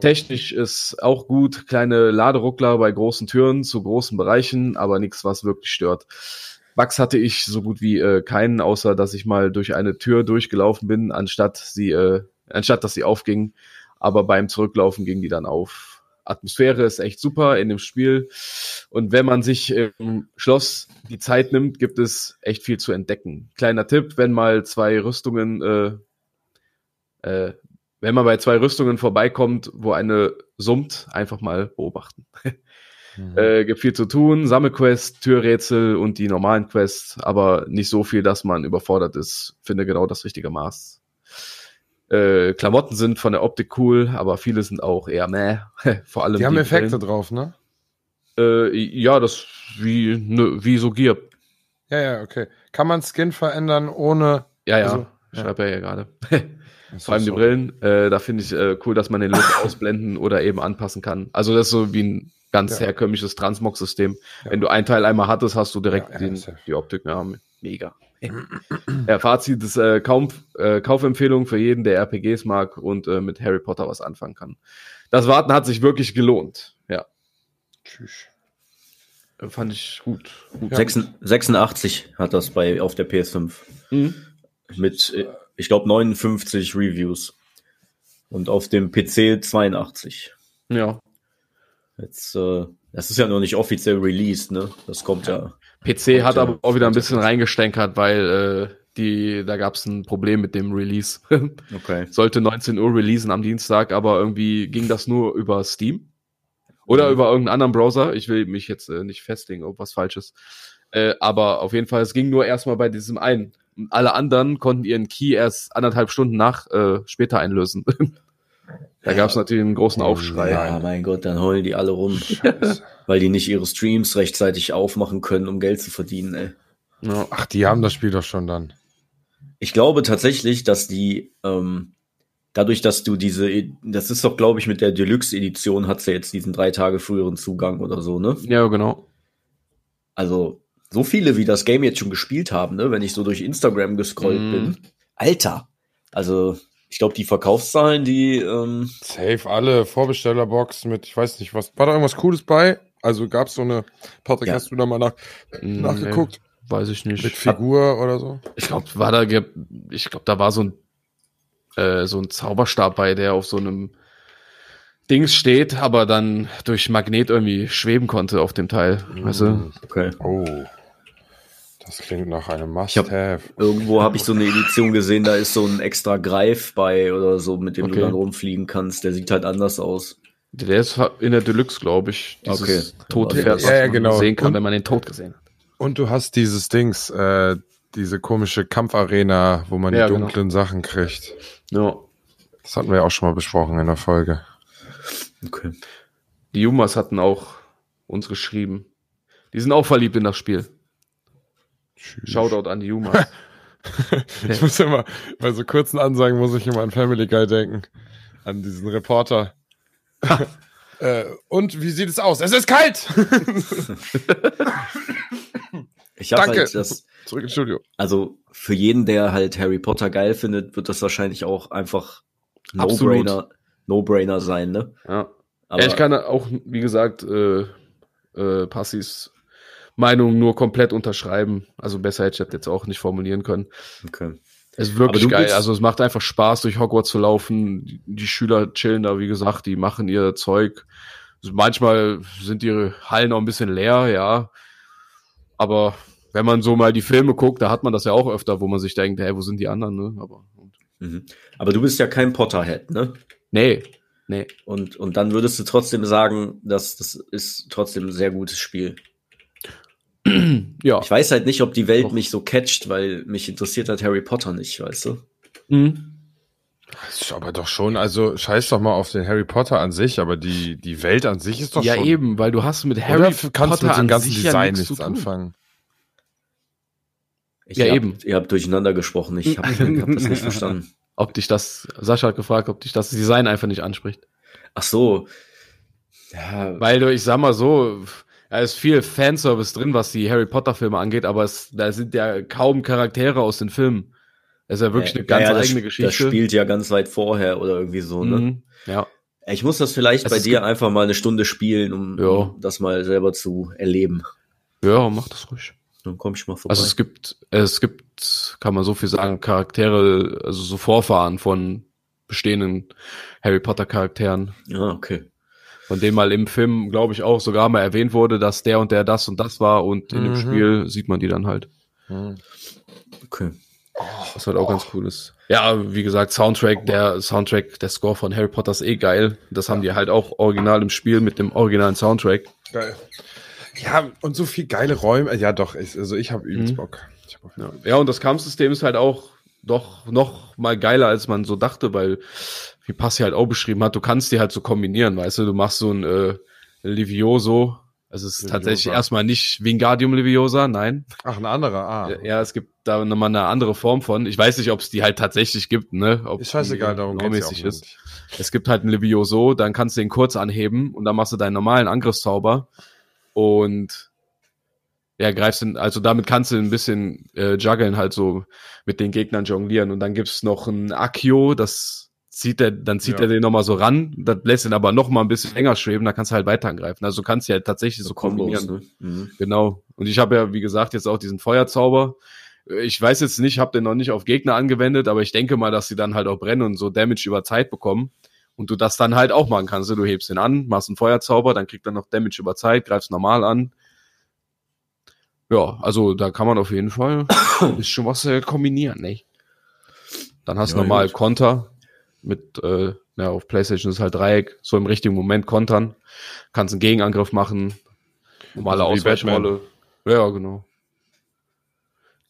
Technisch ist auch gut, kleine Laderuckler bei großen Türen zu großen Bereichen, aber nichts, was wirklich stört. Bugs hatte ich so gut wie äh, keinen, außer dass ich mal durch eine Tür durchgelaufen bin, anstatt sie, äh, anstatt dass sie aufging. Aber beim Zurücklaufen ging die dann auf. Atmosphäre ist echt super in dem Spiel. Und wenn man sich im Schloss die Zeit nimmt, gibt es echt viel zu entdecken. Kleiner Tipp, wenn mal zwei Rüstungen, äh, äh, wenn man bei zwei Rüstungen vorbeikommt, wo eine summt, einfach mal beobachten. Mhm. Äh, gibt viel zu tun, Sammelquest, Türrätsel und die normalen Quests, aber nicht so viel, dass man überfordert ist. Finde genau das richtige Maß. Äh, Klamotten sind von der Optik cool, aber viele sind auch eher meh. Vor allem Die haben die Effekte Brillen. drauf, ne? Äh, ja, das wie ne, wie so Gear. Ja, ja, okay. Kann man Skin verändern ohne. Ja, ja. Also, ja. Schreibt er ja gerade. Vor allem die Brillen, äh, da finde ich äh, cool, dass man den Look ausblenden oder eben anpassen kann. Also das ist so wie ein ganz Ja. herkömmliches Transmog-System. Ja. Wenn du ein Teil einmal hattest, hast du direkt Ja, den, die Optik. Ja, mega. ja, Fazit ist äh, kaum äh, Kaufempfehlung für jeden, der RPGs mag und äh, mit Harry Potter was anfangen kann. Das Warten hat sich wirklich gelohnt. Ja, Tschüss. äh, fand ich gut. gut. Ja. 86 86 hat das bei auf der PS5 Mhm. mit, äh, ich glaube, 59 Reviews. Und auf dem PC 82. Ja. Jetzt, äh, das ist ja noch nicht offiziell released, ne? Das kommt ja. PC hat ja, aber auch wieder ein kommt bisschen reingestänkert, weil äh, die, da gab es ein Problem mit dem Release. Okay. Sollte 19 Uhr releasen am Dienstag, aber irgendwie ging das nur über Steam oder Mhm. über irgendeinen anderen Browser. Ich will mich jetzt äh, nicht festlegen, ob was falsch ist. Äh, aber auf jeden Fall, es ging nur erstmal bei diesem einen. Alle anderen konnten ihren Key erst anderthalb Stunden nach äh, später einlösen. da gab es natürlich einen großen Aufschrei. Ja, mein Gott, dann heulen die alle rum, Scheiße. weil die nicht ihre Streams rechtzeitig aufmachen können, um Geld zu verdienen, ey. Ja. Ach, die haben das Spiel doch schon dann. Ich glaube tatsächlich, dass die, ähm, dadurch, dass du diese, das ist doch, glaube ich, mit der Deluxe-Edition hat sie jetzt diesen drei Tage früheren Zugang oder so, ne? ja, genau. Also, so viele, wie das Game jetzt schon gespielt haben, ne? Wenn ich so durch Instagram gescrollt Mhm. bin. Alter! Also, ich glaube, die Verkaufszahlen, die, ähm, Safe, alle Vorbestellerbox mit, ich weiß nicht was. War da irgendwas Cooles bei? Also gab es so eine, Patrick, Ja. hast du da mal nach, Nee, nachgeguckt? weiß ich nicht. Mit Figur oder so? Ich glaube, war da, ich glaube, da war so ein, äh, so ein Zauberstab bei, der auf so einem Dings steht, aber dann durch Magnet irgendwie schweben konnte auf dem Teil. Weißt du? okay. Oh. Das klingt nach einem Ich hab- Must-Have. Irgendwo habe ich so eine Edition gesehen, da ist so ein extra Greif bei oder so, mit dem Okay. du dann rumfliegen kannst. Der sieht halt anders aus. Der ist in der Deluxe, glaube ich. Dieses Okay. tote Pferd, ja, was ja, man genau. sehen kann, Und- wenn man den Tod gesehen hat. Und du hast dieses Dings, äh, diese komische Kampfarena, wo man Ja, die genau. dunklen Sachen kriegt. Ja. Das hatten wir ja auch schon mal besprochen in der Folge. Okay. Die Jumas hatten auch uns geschrieben. Die sind auch verliebt in das Spiel. Tschüss. Shoutout an die Jumas. Ich muss immer, bei so kurzen Ansagen muss ich immer an Family Guy denken. An diesen Reporter. äh, und wie sieht es aus? Es ist kalt! Ich habe Danke. halt das, Zurück ins Studio. also für jeden, der halt Harry Potter geil findet, wird das wahrscheinlich auch einfach Absolut. No-Brainer, No-Brainer sein, ne? Ja. Aber ich kann auch, wie gesagt, äh, äh, Passis Meinung nur komplett unterschreiben. Also besser hätte ich das jetzt auch nicht formulieren können. okay. Es ist wirklich geil. Also es macht einfach Spaß, durch Hogwarts zu laufen. Die, die Schüler chillen da, wie gesagt, die machen ihr Zeug. Also manchmal sind die Hallen auch ein bisschen leer, ja. Aber wenn man so mal die Filme guckt, da hat man das ja auch öfter, wo man sich denkt, hey, wo sind die anderen, ne? Aber Mhm. Aber du bist ja kein Potterhead, ne? nee, nee. Und, und dann würdest du trotzdem sagen, dass das ist trotzdem ein sehr gutes Spiel. Ja. Ich weiß halt nicht, ob die Welt Doch. mich so catcht, weil mich interessiert halt Harry Potter nicht, weißt du? Mhm. Das ist aber doch schon, also scheiß doch mal auf den Harry Potter an sich, aber die, die Welt an sich ist doch Ja, schon. eben, weil du hast mit Harry Oder kannst Potter mit dem an ganzen sich ja Design nichts nichts zu tun. anfangen. Ich, Ja, ihr eben. Ihr habt durcheinander gesprochen. Ich habe hab das nicht verstanden. Ob dich das, Sascha hat gefragt, ob dich das Design einfach nicht anspricht. Ach so. Ja, Weil du, ich sag mal so, da ist viel Fanservice drin, was die Harry Potter Filme angeht, aber es, da sind ja kaum Charaktere aus den Filmen. Es ist ja wirklich eine ganz ja, das, eigene Das Geschichte. spielt ja ganz weit vorher oder irgendwie so, ne? Mhm. Ja. Ich muss das vielleicht Also bei es dir einfach mal eine Stunde spielen, um, Ja. um das mal selber zu erleben. Ja, mach das ruhig. Dann komm ich mal vorbei. Also es gibt, es gibt, kann man so viel sagen, Charaktere, also so Vorfahren von bestehenden Harry Potter Charakteren, ja, okay. Von denen mal im Film, glaube ich, auch sogar mal erwähnt wurde, dass der und der das und das war und in dem Mhm. Spiel sieht man die dann halt. Hm. Okay. Was halt auch ganz cool ist. Ja, wie gesagt, Soundtrack, der Soundtrack, der Score von Harry Potter ist eh geil. Das haben die halt auch original im Spiel mit dem originalen Soundtrack. Geil. Ja, und so viel geile Räume. Ja, doch, ich, also ich habe übelst Mhm. Bock. Hab. Ja, ja und das Kampfsystem ist halt auch doch noch mal geiler, als man so dachte, weil, wie Passi halt auch beschrieben hat, du kannst die halt so kombinieren, weißt du, du machst so ein äh, Livioso, also es ist Leviosa. tatsächlich erstmal nicht Wingardium Leviosa, nein. Ach, ein anderer. Ah. Ja, es gibt da nochmal eine andere Form von. Ich weiß nicht, ob es die halt tatsächlich gibt, ne? Ob Ist scheißegal, darum geht's ja ist. nicht. Es gibt halt ein Levioso, dann kannst du den kurz anheben und dann machst du deinen normalen Angriffszauber und ja, greifst ihn, also damit kannst du ein bisschen äh, juggeln, halt so mit den Gegnern jonglieren. Und dann gibt's noch ein Akio, das zieht er, dann zieht Ja. er den nochmal so ran, das lässt ihn aber noch mal ein bisschen länger schweben, da kannst du halt weiter angreifen. Also du kannst die halt tatsächlich so, kombinieren. ne? Mhm. Genau. Und ich habe ja, wie gesagt, jetzt auch diesen Feuerzauber. Ich weiß jetzt nicht, habe den noch nicht auf Gegner angewendet, aber ich denke mal, dass sie dann halt auch brennen und so Damage über Zeit bekommen. Und du das dann halt auch machen kannst. Du hebst den an, machst einen Feuerzauber, dann kriegt er noch Damage über Zeit, greifst normal an. Ja, also da kann man auf jeden Fall ein bisschen was äh, kombinieren, ne? Dann hast du Ja, normal gut. Konter mit, äh, ja, auf Playstation ist halt Dreieck, so im richtigen Moment kontern. Kannst einen Gegenangriff machen, normale Also Ausweichrolle. Ja, genau.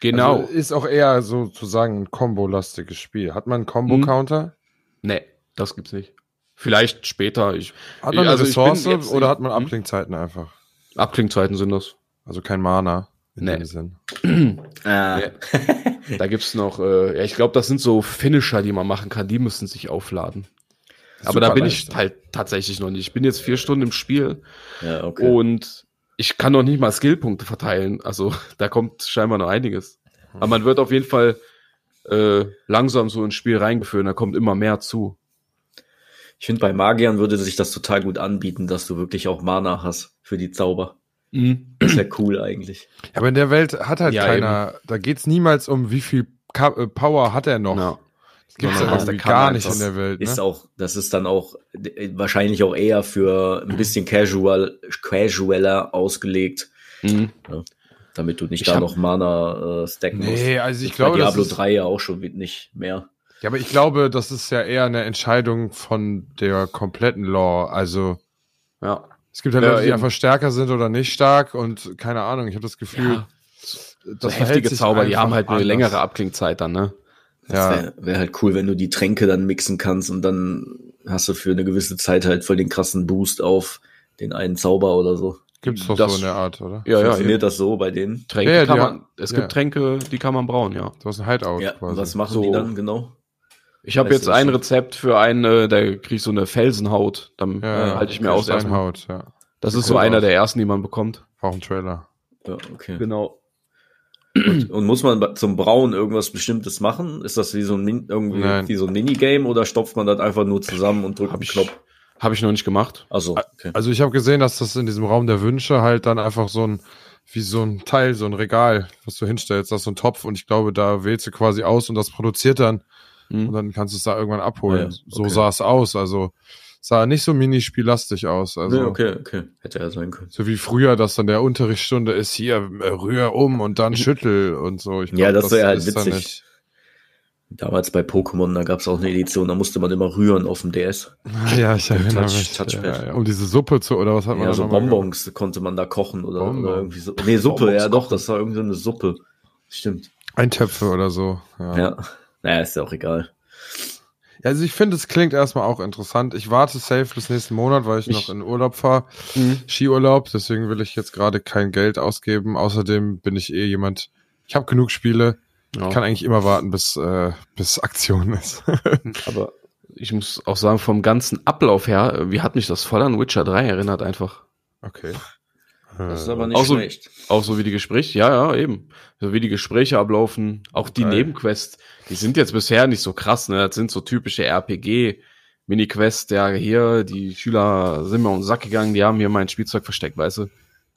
Genau. Also ist auch eher sozusagen ein Combo-lastiges Spiel. Hat man einen Combo-Counter? nee, das gibt's nicht. Vielleicht später. Ich, Hat man eine also Ressource oder hat man Hm? Abklingzeiten einfach? Abklingzeiten sind das. Also kein Mana in Nee. dem Sinn. Ah. Ja. Da gibt's noch, äh, ja, ich glaube, das sind so Finisher, die man machen kann. Die müssen sich aufladen. Aber da bin leicht. ich halt tatsächlich noch nicht. Ich bin jetzt vier Stunden im Spiel ja, okay. und ich kann noch nicht mal Skillpunkte verteilen. Also da kommt scheinbar noch einiges. Aber man wird auf jeden Fall äh, langsam so ins Spiel reingeführt. Da kommt immer mehr zu. Ich finde, bei Magiern würde sich das total gut anbieten, dass du wirklich auch Mana hast für die Zauber. Das wäre cool eigentlich. Ja, aber in der Welt hat halt Ja, keiner, da geht's niemals um, wie viel Ka äh, Power hat er noch. Ja. Das gibt's Sondern ja kann gar nicht einfach. in der Welt. Ist Ne? auch, das ist dann auch äh, wahrscheinlich auch eher für ein bisschen casual, casualer ausgelegt, Mhm. damit du nicht Ich da noch Mana äh, stacken musst. Nee, also ich Ist glaube, das Diablo ist, 3 ja auch schon nicht mehr. ja, aber ich glaube, das ist ja eher eine Entscheidung von der kompletten Lore. Also Ja. Es gibt halt Ja, Leute, die eben. einfach stärker sind oder nicht stark und keine Ahnung. Ich habe das Gefühl, Ja. So das heftige verhält sich Zauber, die haben halt eine anders. längere Abklingzeit dann, ne? Das Ja. wäre wär halt cool, wenn du die Tränke dann mixen kannst und dann hast du für eine gewisse Zeit halt voll den krassen Boost auf den einen Zauber oder so. Gibt's doch Das- so in der Art, oder? Ja, ja. Funktioniert das so bei denen? Tränke Ja, ja, kann die man, haben- es ja. gibt Tränke, die kann man brauen, ja. Du hast ein Hideout Ja, quasi. was machen So. die dann genau? Ich habe jetzt ein? Rezept für einen, äh, der kriegt so eine Felsenhaut. Dann ja, äh, halte ich mir aus erstmal. Steinhaut, ja. Das ist so einer aus. der ersten, die man bekommt. Auch ein Trailer. Ja, okay. Genau. Und, und, muss man zum Brauen irgendwas Bestimmtes machen? Ist das wie so ein, Min irgendwie Nein. wie so ein Minigame oder stopft man das einfach nur zusammen und drückt hab einen Knopf? Habe ich noch nicht gemacht. Also, okay. also ich habe gesehen, dass das in diesem Raum der Wünsche halt dann einfach so ein wie so ein Teil, so ein Regal, was du hinstellst, das ist so ein Topf und ich glaube, da wählst du quasi aus und das produziert dann mhm. und dann kannst du es da irgendwann abholen. Ja, okay. So sah es aus, also sah nicht so minispiellastig aus. Also, nee, okay, okay. Hätte er sein können. So wie früher, dass dann der Unterrichtsstunde ist, hier, äh, rühr um und dann schüttel und so. Ich glaub, ja, das, das wäre halt witzig. Damals bei Pokémon, da gab es auch eine Edition, da musste man immer rühren auf dem DS. Ja, ich erinnere Touch, mich. Touchpad. Ja, um diese Suppe zu, oder was hat man ja, da so Bonbons gemacht? konnte man da kochen oder, oder irgendwie so. Nee, Suppe, Bonbons ja doch, das war irgendwie so eine Suppe. Stimmt. Eintöpfe oder so. Ja. ja. Naja, ist ja auch egal. Also ich finde, es klingt erstmal auch interessant. Ich warte safe bis nächsten Monat, weil ich, ich noch in Urlaub fahre, mhm. Skiurlaub. Deswegen will ich jetzt gerade kein Geld ausgeben. Außerdem bin ich eh jemand. Ich habe genug Spiele. Ja. Ich kann eigentlich immer warten, bis bis, äh, bis Aktion ist. Aber ich muss auch sagen, vom ganzen Ablauf her, wie hat mich das voll an Witcher 3 erinnert einfach. Okay. Das ist aber nicht auch schlecht. So, auch so wie die Gespräche, ja, ja, eben. So wie die Gespräche ablaufen, auch die Geil. Nebenquests, die sind jetzt bisher nicht so krass, ne? Das sind so typische RPG. Mini-Quest, ja, hier, die Schüler sind mir um den Sack gegangen, die haben hier mein Spielzeug versteckt, weißt du?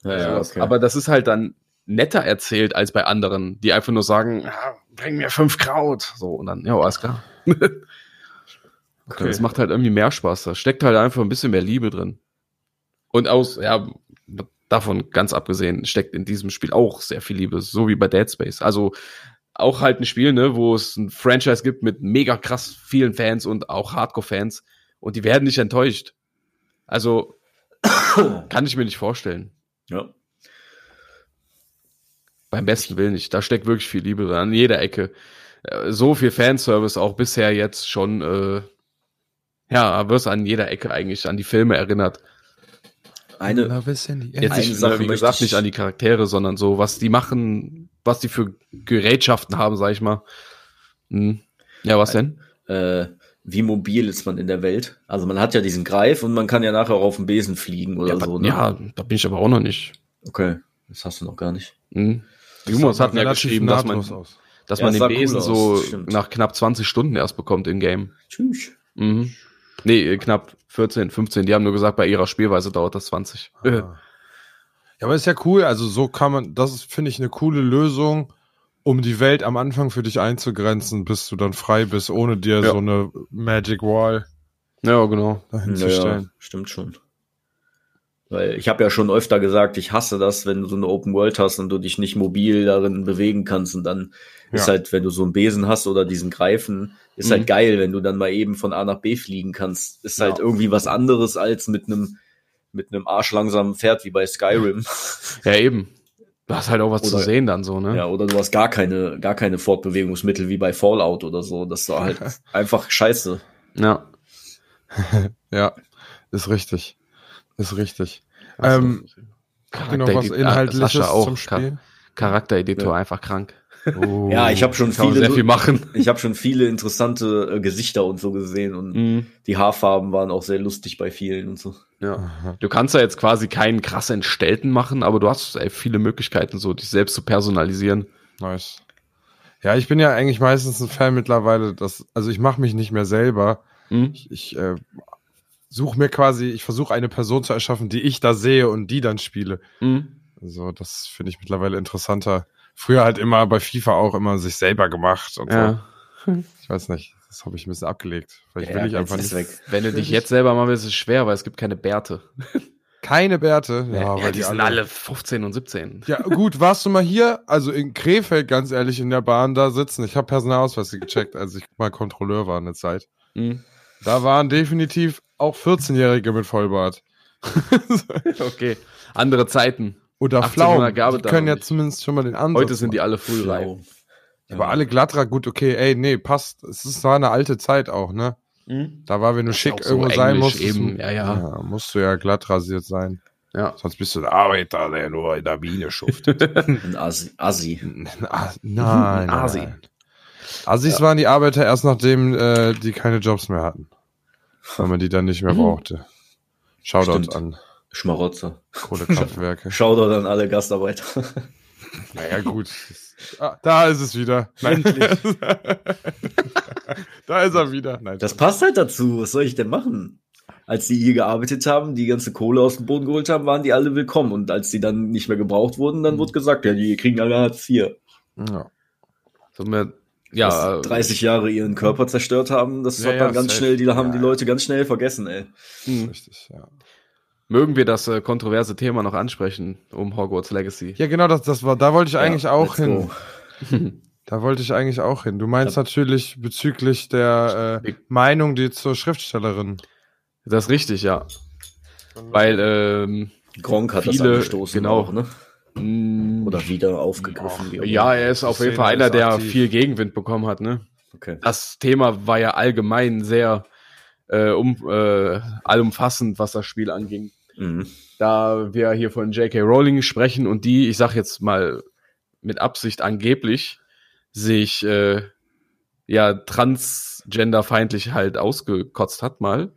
Ja, ja, okay. Aber das ist halt dann netter erzählt als bei anderen, die einfach nur sagen, ja, bring mir fünf Kraut. So, und dann, ja, alles klar. okay. Das macht halt irgendwie mehr Spaß. Da steckt halt einfach ein bisschen mehr Liebe drin. Und aus, ja, davon ganz abgesehen, steckt in diesem Spiel auch sehr viel Liebe, so wie bei Dead Space. Also auch halt ein Spiel, ne, wo es ein Franchise gibt mit mega krass vielen Fans und auch Hardcore-Fans und die werden nicht enttäuscht. Also kann ich mir nicht vorstellen. Ja. Beim besten Willen nicht. Da steckt wirklich viel Liebe an jeder Ecke. Äh, so viel Fanservice auch bisher jetzt schon, äh, ja, wirst an jeder Ecke eigentlich an die Filme erinnert. Eine, jetzt nicht, Sache, wie gesagt, nicht an die Charaktere, sondern so, was die machen, was die für Gerätschaften haben, sag ich mal. Hm. Ja, was denn? Äh, wie mobil ist man in der Welt? Also man hat ja diesen Greif und man kann ja nachher auch auf dem Besen fliegen oder ja, so. Ne? Ja, da bin ich aber auch noch nicht. Okay, das hast du noch gar nicht. Hm. Jumos hat ja geschrieben, dass man, dass ja, man den Besen cool so nach knapp 20 Stunden erst bekommt in Game. Tschüss. Mhm. Nee, knapp 14, 15. Die haben nur gesagt, bei ihrer Spielweise dauert das 20. Ah. Ja, aber ist ja cool. Also so kann man, das ist, finde ich, eine coole Lösung, um die Welt am Anfang für dich einzugrenzen, bis du dann frei bist, ohne dir ja. so eine Magic Wall ja, genau. dahin zu stellen. Stimmt schon. Weil ich habe ja schon öfter gesagt, ich hasse das, wenn du so eine Open World hast und du dich nicht mobil darin bewegen kannst und dann ja. ist halt, wenn du so einen Besen hast oder diesen Greifen, ist halt mhm. halt geil, wenn du dann mal eben von A nach B fliegen kannst. Ist ja. halt irgendwie was anderes als mit einem mit einem arschlangsamen Pferd wie bei Skyrim. Ja, eben. Du hast halt auch was oder, zu sehen dann so, ne? Ja, oder du hast gar keine, gar keine Fortbewegungsmittel wie bei Fallout oder so. Das war halt einfach scheiße. Ja. ja, ist richtig. Ist richtig. Also, ähm, noch was Inhaltliches auch zum Spiel? Charaktereditor ja. einfach krank. Oh, ja, ich habe schon viele, sehr viel machen. Ich habe schon viele interessante äh, Gesichter und so gesehen und mm. die Haarfarben waren auch sehr lustig bei vielen und so. Ja, du kannst ja jetzt quasi keinen krass entstellten machen, aber du hast ey, viele Möglichkeiten, so dich selbst zu personalisieren. Nice. Ja, ich bin ja eigentlich meistens ein Fan mittlerweile, dass also ich mache mich nicht mehr selber. Mm. Ich, ich äh, suche mir quasi, ich versuche eine Person zu erschaffen, die ich da sehe und die dann spiele. Mhm. Also das finde ich mittlerweile interessanter. Früher halt immer bei FIFA auch immer sich selber gemacht und ja. so. Ich weiß nicht, das habe ich ein bisschen abgelegt. Vielleicht ja, will ich einfach nicht. Weg. Wenn du dich jetzt selber mal willst, ist es schwer, weil es gibt keine Bärte. Keine Bärte? Ja, ja weil die, die sind alle 15 und 17. Ja, gut, warst du mal hier, also in Krefeld, ganz ehrlich, in der Bahn da sitzen? Ich habe Personalausweis gecheckt, als ich mal Kontrolleur war eine Zeit. Mhm. Da waren definitiv auch 14-Jährige mit Vollbart. okay, andere Zeiten. Oder Flau. Die können ja zumindest schon mal den Ansatz Heute sind die alle frühreif. Ja. Aber alle Glattra, gut, okay, ey, nee, passt. Es ist zwar eine alte Zeit auch, ne? Mhm. Da war, wenn du schick irgendwo so sein musst, eben, ja, ja. ja, musst du ja glatt rasiert sein. Ja. Sonst bist du der Arbeiter, der nur in der Mine schuftet. Ein Assi. Assi. Nein, Asi. Nein. Assis ja. waren die Arbeiter erst nachdem äh, die keine Jobs mehr hatten weil man die dann nicht mehr mhm. brauchte. Shoutout Stimmt. an Schmarotzer. Kohlekraftwerke. Shoutout an alle Gastarbeiter. Naja, gut. Ah, da ist es wieder. Nein. da ist er wieder. Nein, Das passt halt dazu. Was soll ich denn machen? Als die hier gearbeitet haben, die ganze Kohle aus dem Boden geholt haben, waren die alle willkommen. Und als die dann nicht mehr gebraucht wurden, dann wurde gesagt, ja, die kriegen alle Hartz IV. ja. So mehr, ja, Dass äh, 30 Jahre ihren Körper zerstört haben, das Ja, hat ja, man ganz safe. schnell, die haben die Ja, Leute ganz schnell vergessen, ey. hm. Richtig, ja. mögen wir das äh, kontroverse Thema noch ansprechen um Hogwarts Legacy. Ja, genau, das, das war, da wollte ich eigentlich Ja, auch hin. Da wollte ich eigentlich auch hin. Du meinst natürlich bezüglich der äh, Meinung, die zur Schriftstellerin. Das ist richtig, ja. Weil, ähm, Gronk hat das Viele- angestoßen, genau. auch, ne? Mh, Oder wieder aufgegriffen. auch ja, er ist auf jeden Fall einer, ist der aktiv. viel Gegenwind bekommen hat, ne? Okay. Das Thema war ja allgemein sehr äh, um, äh, allumfassend, was das Spiel anging. Mhm. da wir hier von J.K. Rowling sprechen und die, ich sag jetzt mal mit Absicht angeblich, sich äh, ja transgenderfeindlich halt ausgekotzt hat mal,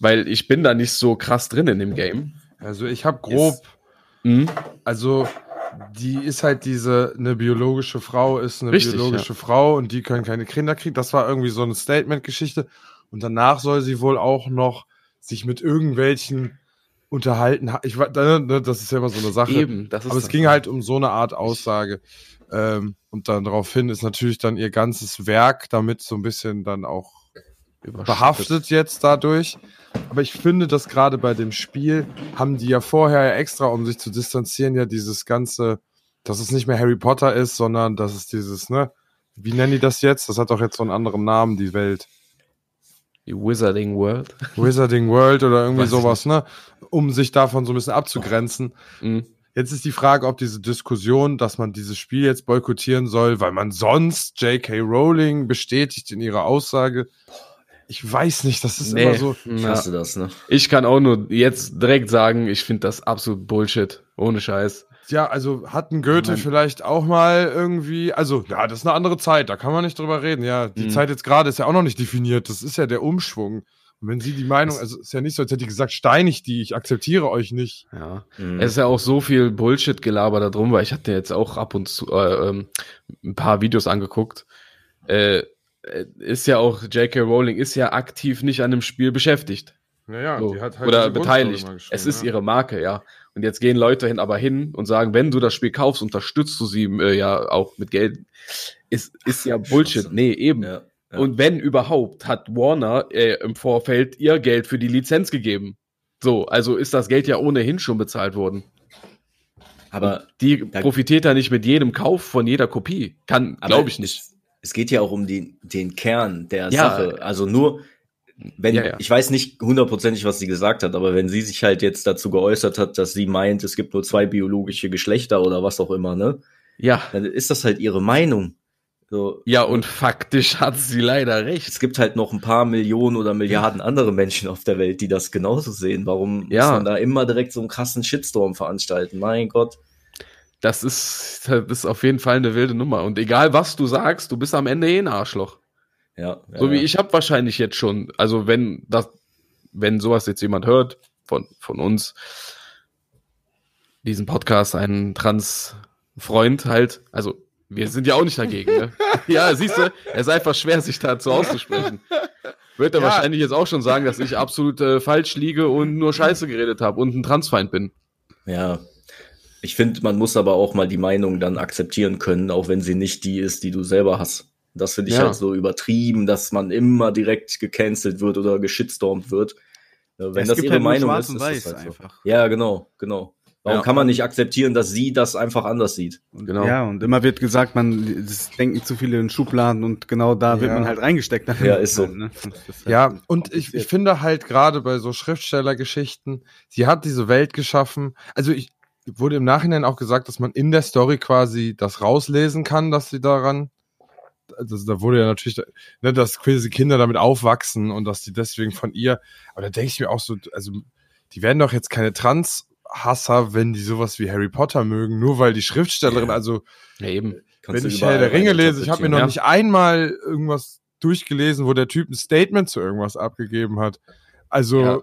weil ich bin da nicht so krass drin in dem Game. Also ich habe grob, Mhm. also die ist halt diese, eine biologische Frau ist eine Richtig, biologische Frau und die können keine Kinder kriegen. Das war irgendwie so eine Statement-Geschichte. Und danach soll sie wohl auch noch sich mit irgendwelchen unterhalten. ha- Ich ne, das ist ja immer so eine Sache. Eben, das ist Aber es ging halt um so eine Art Aussage. Ähm, und dann daraufhin ist natürlich dann ihr ganzes Werk damit so ein bisschen dann auch. Behaftet jetzt dadurch. Aber ich finde, dass gerade bei dem Spiel haben die ja vorher ja extra, um sich zu distanzieren, ja dieses ganze, dass es nicht mehr Harry Potter ist, sondern dass es dieses, ne, wie nennen die das jetzt? Das hat doch jetzt so einen anderen Namen, die Welt. Die Wizarding World. Wizarding World oder irgendwie Weiß sowas, ne? Um sich davon so ein bisschen abzugrenzen. Mhm. Jetzt ist die Frage, ob diese Diskussion, dass man dieses Spiel jetzt boykottieren soll, weil man sonst J.K. Rowling bestätigt in ihrer Aussage. Ich weiß nicht, das ist immer so. Ich hasse das, ne? Ich kann auch nur jetzt direkt sagen, ich finde das absolut Bullshit. Ohne Scheiß. Ja, also hatten Goethe Nein. vielleicht auch mal irgendwie, also ja, das ist eine andere Zeit, da kann man nicht drüber reden. Ja, die Mhm. Zeit jetzt gerade ist ja auch noch nicht definiert, das ist ja der Umschwung. Und wenn sie die Meinung, also ist ja nicht so, als hätte die gesagt, steinig die, ich akzeptiere euch nicht. Ja. Mhm. Es ist ja auch so viel Bullshit-Gelaber da drum, weil ich hatte jetzt auch ab und zu äh, ähm, ein paar Videos angeguckt. Äh, ist ja auch, J.K. Rowling ist ja aktiv nicht an dem Spiel beschäftigt. Naja, So. halt oder beteiligt. Es ist ihre Marke, ja. Und jetzt gehen Leute hin, aber hin und sagen, wenn du das Spiel kaufst, unterstützt du sie äh, ja auch mit Geld. Ist, ist ja Bullshit. Nee, eben. ja, ja. Und wenn überhaupt, hat Warner äh, im Vorfeld ihr Geld für die Lizenz gegeben. So, also ist das Geld ja ohnehin schon bezahlt worden. aber Die Ja. profitiert ja nicht mit jedem Kauf von jeder Kopie. Kann, glaube ich nicht. Es, geht ja auch um den, den Kern der Ja. Sache. Also nur, wenn, Ja, ja. ich weiß nicht hundertprozentig, was sie gesagt hat, aber wenn sie sich halt jetzt dazu geäußert hat, dass sie meint, es gibt nur zwei biologische Geschlechter oder was auch immer, ne? Ja. Dann ist das halt ihre Meinung. So, Ja, und faktisch hat sie leider recht. es gibt halt noch ein paar Millionen oder Milliarden andere Menschen auf der Welt, die das genauso sehen. Warum Ja. muss man da immer direkt so einen krassen Shitstorm veranstalten? Mein Gott. Das ist, das ist auf jeden Fall eine wilde Nummer. Und egal was du sagst, du bist am Ende eh ein Arschloch. Ja, ja, So wie ja. ich habe wahrscheinlich jetzt schon, also wenn das, wenn sowas jetzt jemand hört von, von uns, diesen Podcast, einen Trans-Freund halt, also wir sind ja auch nicht dagegen, ne? ja, siehst du, es ist einfach schwer, sich dazu auszusprechen. Wird er Ja. wahrscheinlich jetzt auch schon sagen, dass ich absolut äh, falsch liege und nur Scheiße geredet habe und ein Transfeind bin. Ja. Ich finde, man muss aber auch mal die Meinung dann akzeptieren können, auch wenn sie nicht die ist, die du selber hast. Das finde ich Ja. halt so übertrieben, dass man immer direkt gecancelt wird oder geschitstormt wird. Äh, Wenn Es das ihre halt Meinung ist, ist das halt so. einfach. Ja, genau, genau. Warum Ja. kann man nicht akzeptieren, dass sie das einfach anders sieht? Und, Genau. Ja, und immer wird gesagt, man es denken zu viele in Schubladen und genau da wird Ja. man halt reingesteckt. Ja, ist so. Ne? Das ist halt Ja, und ich, ich finde halt gerade bei so Schriftstellergeschichten, sie hat diese Welt geschaffen. Also ich wurde im Nachhinein auch gesagt, dass man in der Story quasi das rauslesen kann, dass sie daran, also da wurde ja natürlich, ne, dass quasi Kinder damit aufwachsen und dass die deswegen von ihr, aber da denke ich mir auch so, also die werden doch jetzt keine Trans-Hasser, wenn die sowas wie Harry Potter mögen, nur weil die Schriftstellerin, Ja. also Ja, eben. Kannst wenn ich Herr der Ringe lese, ich habe mir noch Ja. nicht einmal irgendwas durchgelesen, wo der Typ ein Statement zu irgendwas abgegeben hat. Also, Ja.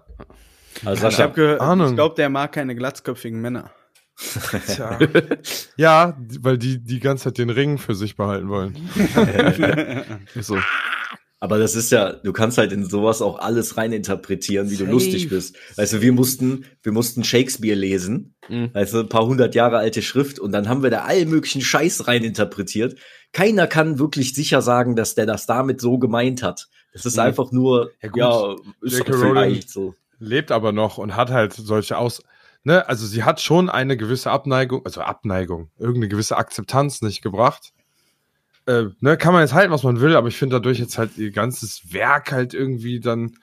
Also Ich ich glaube, der mag keine glatzköpfigen Männer. Tja. ja, weil die die ganze Zeit den Ring für sich behalten wollen. Ist so. Aber das ist ja, du kannst halt in sowas auch alles reininterpretieren, wie Safe. du lustig bist. Weißt du, wir mussten, wir mussten Shakespeare lesen, Mhm. weißt du, ein paar hundert Jahre alte Schrift und dann haben wir da allen möglichen Scheiß reininterpretiert. Keiner kann wirklich sicher sagen, dass der das damit so gemeint hat. Das ist Mhm. einfach nur, Ja, ja, gut. ist J.K. vielleicht so. Lebt aber noch und hat halt solche Aus. Ne, also sie hat schon eine gewisse Abneigung, also Abneigung, irgendeine gewisse Akzeptanz nicht gebracht. Äh, ne, kann man jetzt halten, was man will, aber ich finde dadurch jetzt halt ihr ganzes Werk halt irgendwie dann.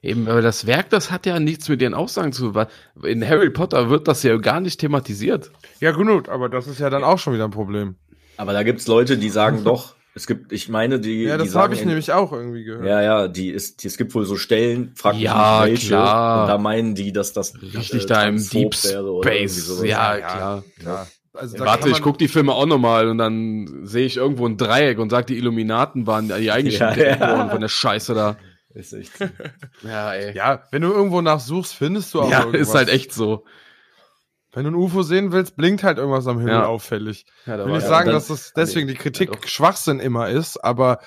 Eben, aber das Werk, das hat ja nichts mit ihren Aussagen zu tun. In Harry Potter wird das ja gar nicht thematisiert. Ja, gut, aber das ist ja dann auch schon wieder ein Problem. Aber da gibt's Leute, die sagen doch, es gibt, ich meine, die, Ja, die das habe ich in- nämlich auch irgendwie gehört. ja, ja, die ist, die, es gibt wohl so Stellen, frag mich Ja, nicht welche, klar. und da meinen die, dass das Richtig äh, da im Deep Space. sowas. Ja, Ja, klar. Ja. Also da Warte, ich man- guck die Filme auch nochmal und dann sehe ich irgendwo ein Dreieck und sag, die Illuminaten waren die eigentlichen Ja, ja. von der Scheiße da. Ist echt. Ja, ey. Ja, wenn du irgendwo nachsuchst, findest du auch Ja, irgendwas. ist halt echt so. Wenn du ein UFO sehen willst, blinkt halt irgendwas am Himmel Ja. auffällig. Ja, da Ich will nicht ja. sagen, dann- dass das deswegen die Kritik Ja, doch. Schwachsinn immer ist, aber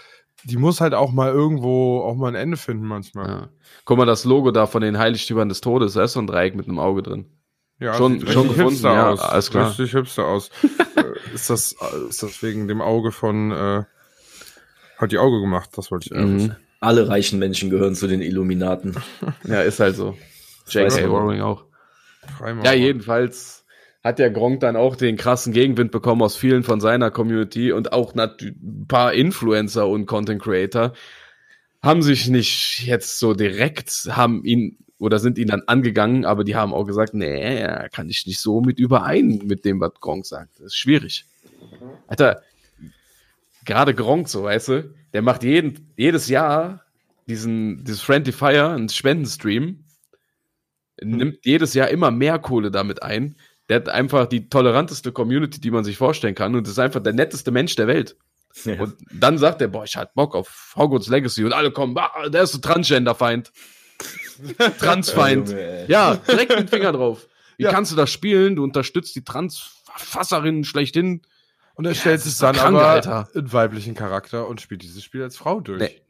die muss halt auch mal irgendwo auch mal ein Ende finden manchmal. Ja. Guck mal, das Logo da von den Heiligtümern des Todes, da ist so ein Dreieck mit einem Auge drin. Ja, Schon- sieht schon richtig gefunden, ja, aus. alles klar. Richtig hipster aus. Äh, ist, das, ist das wegen dem Auge von äh, hat die Auge gemacht, das wollte ich Mhm. Alle reichen Menschen gehören zu den Illuminaten. Ja, ist halt so. J.K. Rowling auch. Freimaurer. Ja, jedenfalls hat der Gronk dann auch den krassen Gegenwind bekommen aus vielen von seiner Community und auch ein paar Influencer und Content Creator haben sich nicht jetzt so direkt, haben ihn oder sind ihn dann angegangen, aber die haben auch gesagt, nee, kann ich nicht so mit überein mit dem, was Gronk sagt. Das ist schwierig. Alter, gerade Gronk, so weißt du, der macht jeden, jedes Jahr diesen, dieses Friendly Fire, einen Spendenstream, nimmt jedes Jahr immer mehr Kohle damit ein. Der hat einfach die toleranteste Community, die man sich vorstellen kann und ist einfach der netteste Mensch der Welt. Ja. Und dann sagt er, boah, ich hab Bock auf Hogwarts Legacy und alle kommen, ah, der ist so Transgender-Feind. Transfeind. Ja, direkt mit Finger drauf. Wie Ja. kannst du das spielen? Du unterstützt die Transfasserinnen schlechthin. Und er stellt sich ist doch dann krank, aber Alter. einen weiblichen Charakter und spielt dieses Spiel als Frau durch. Nee.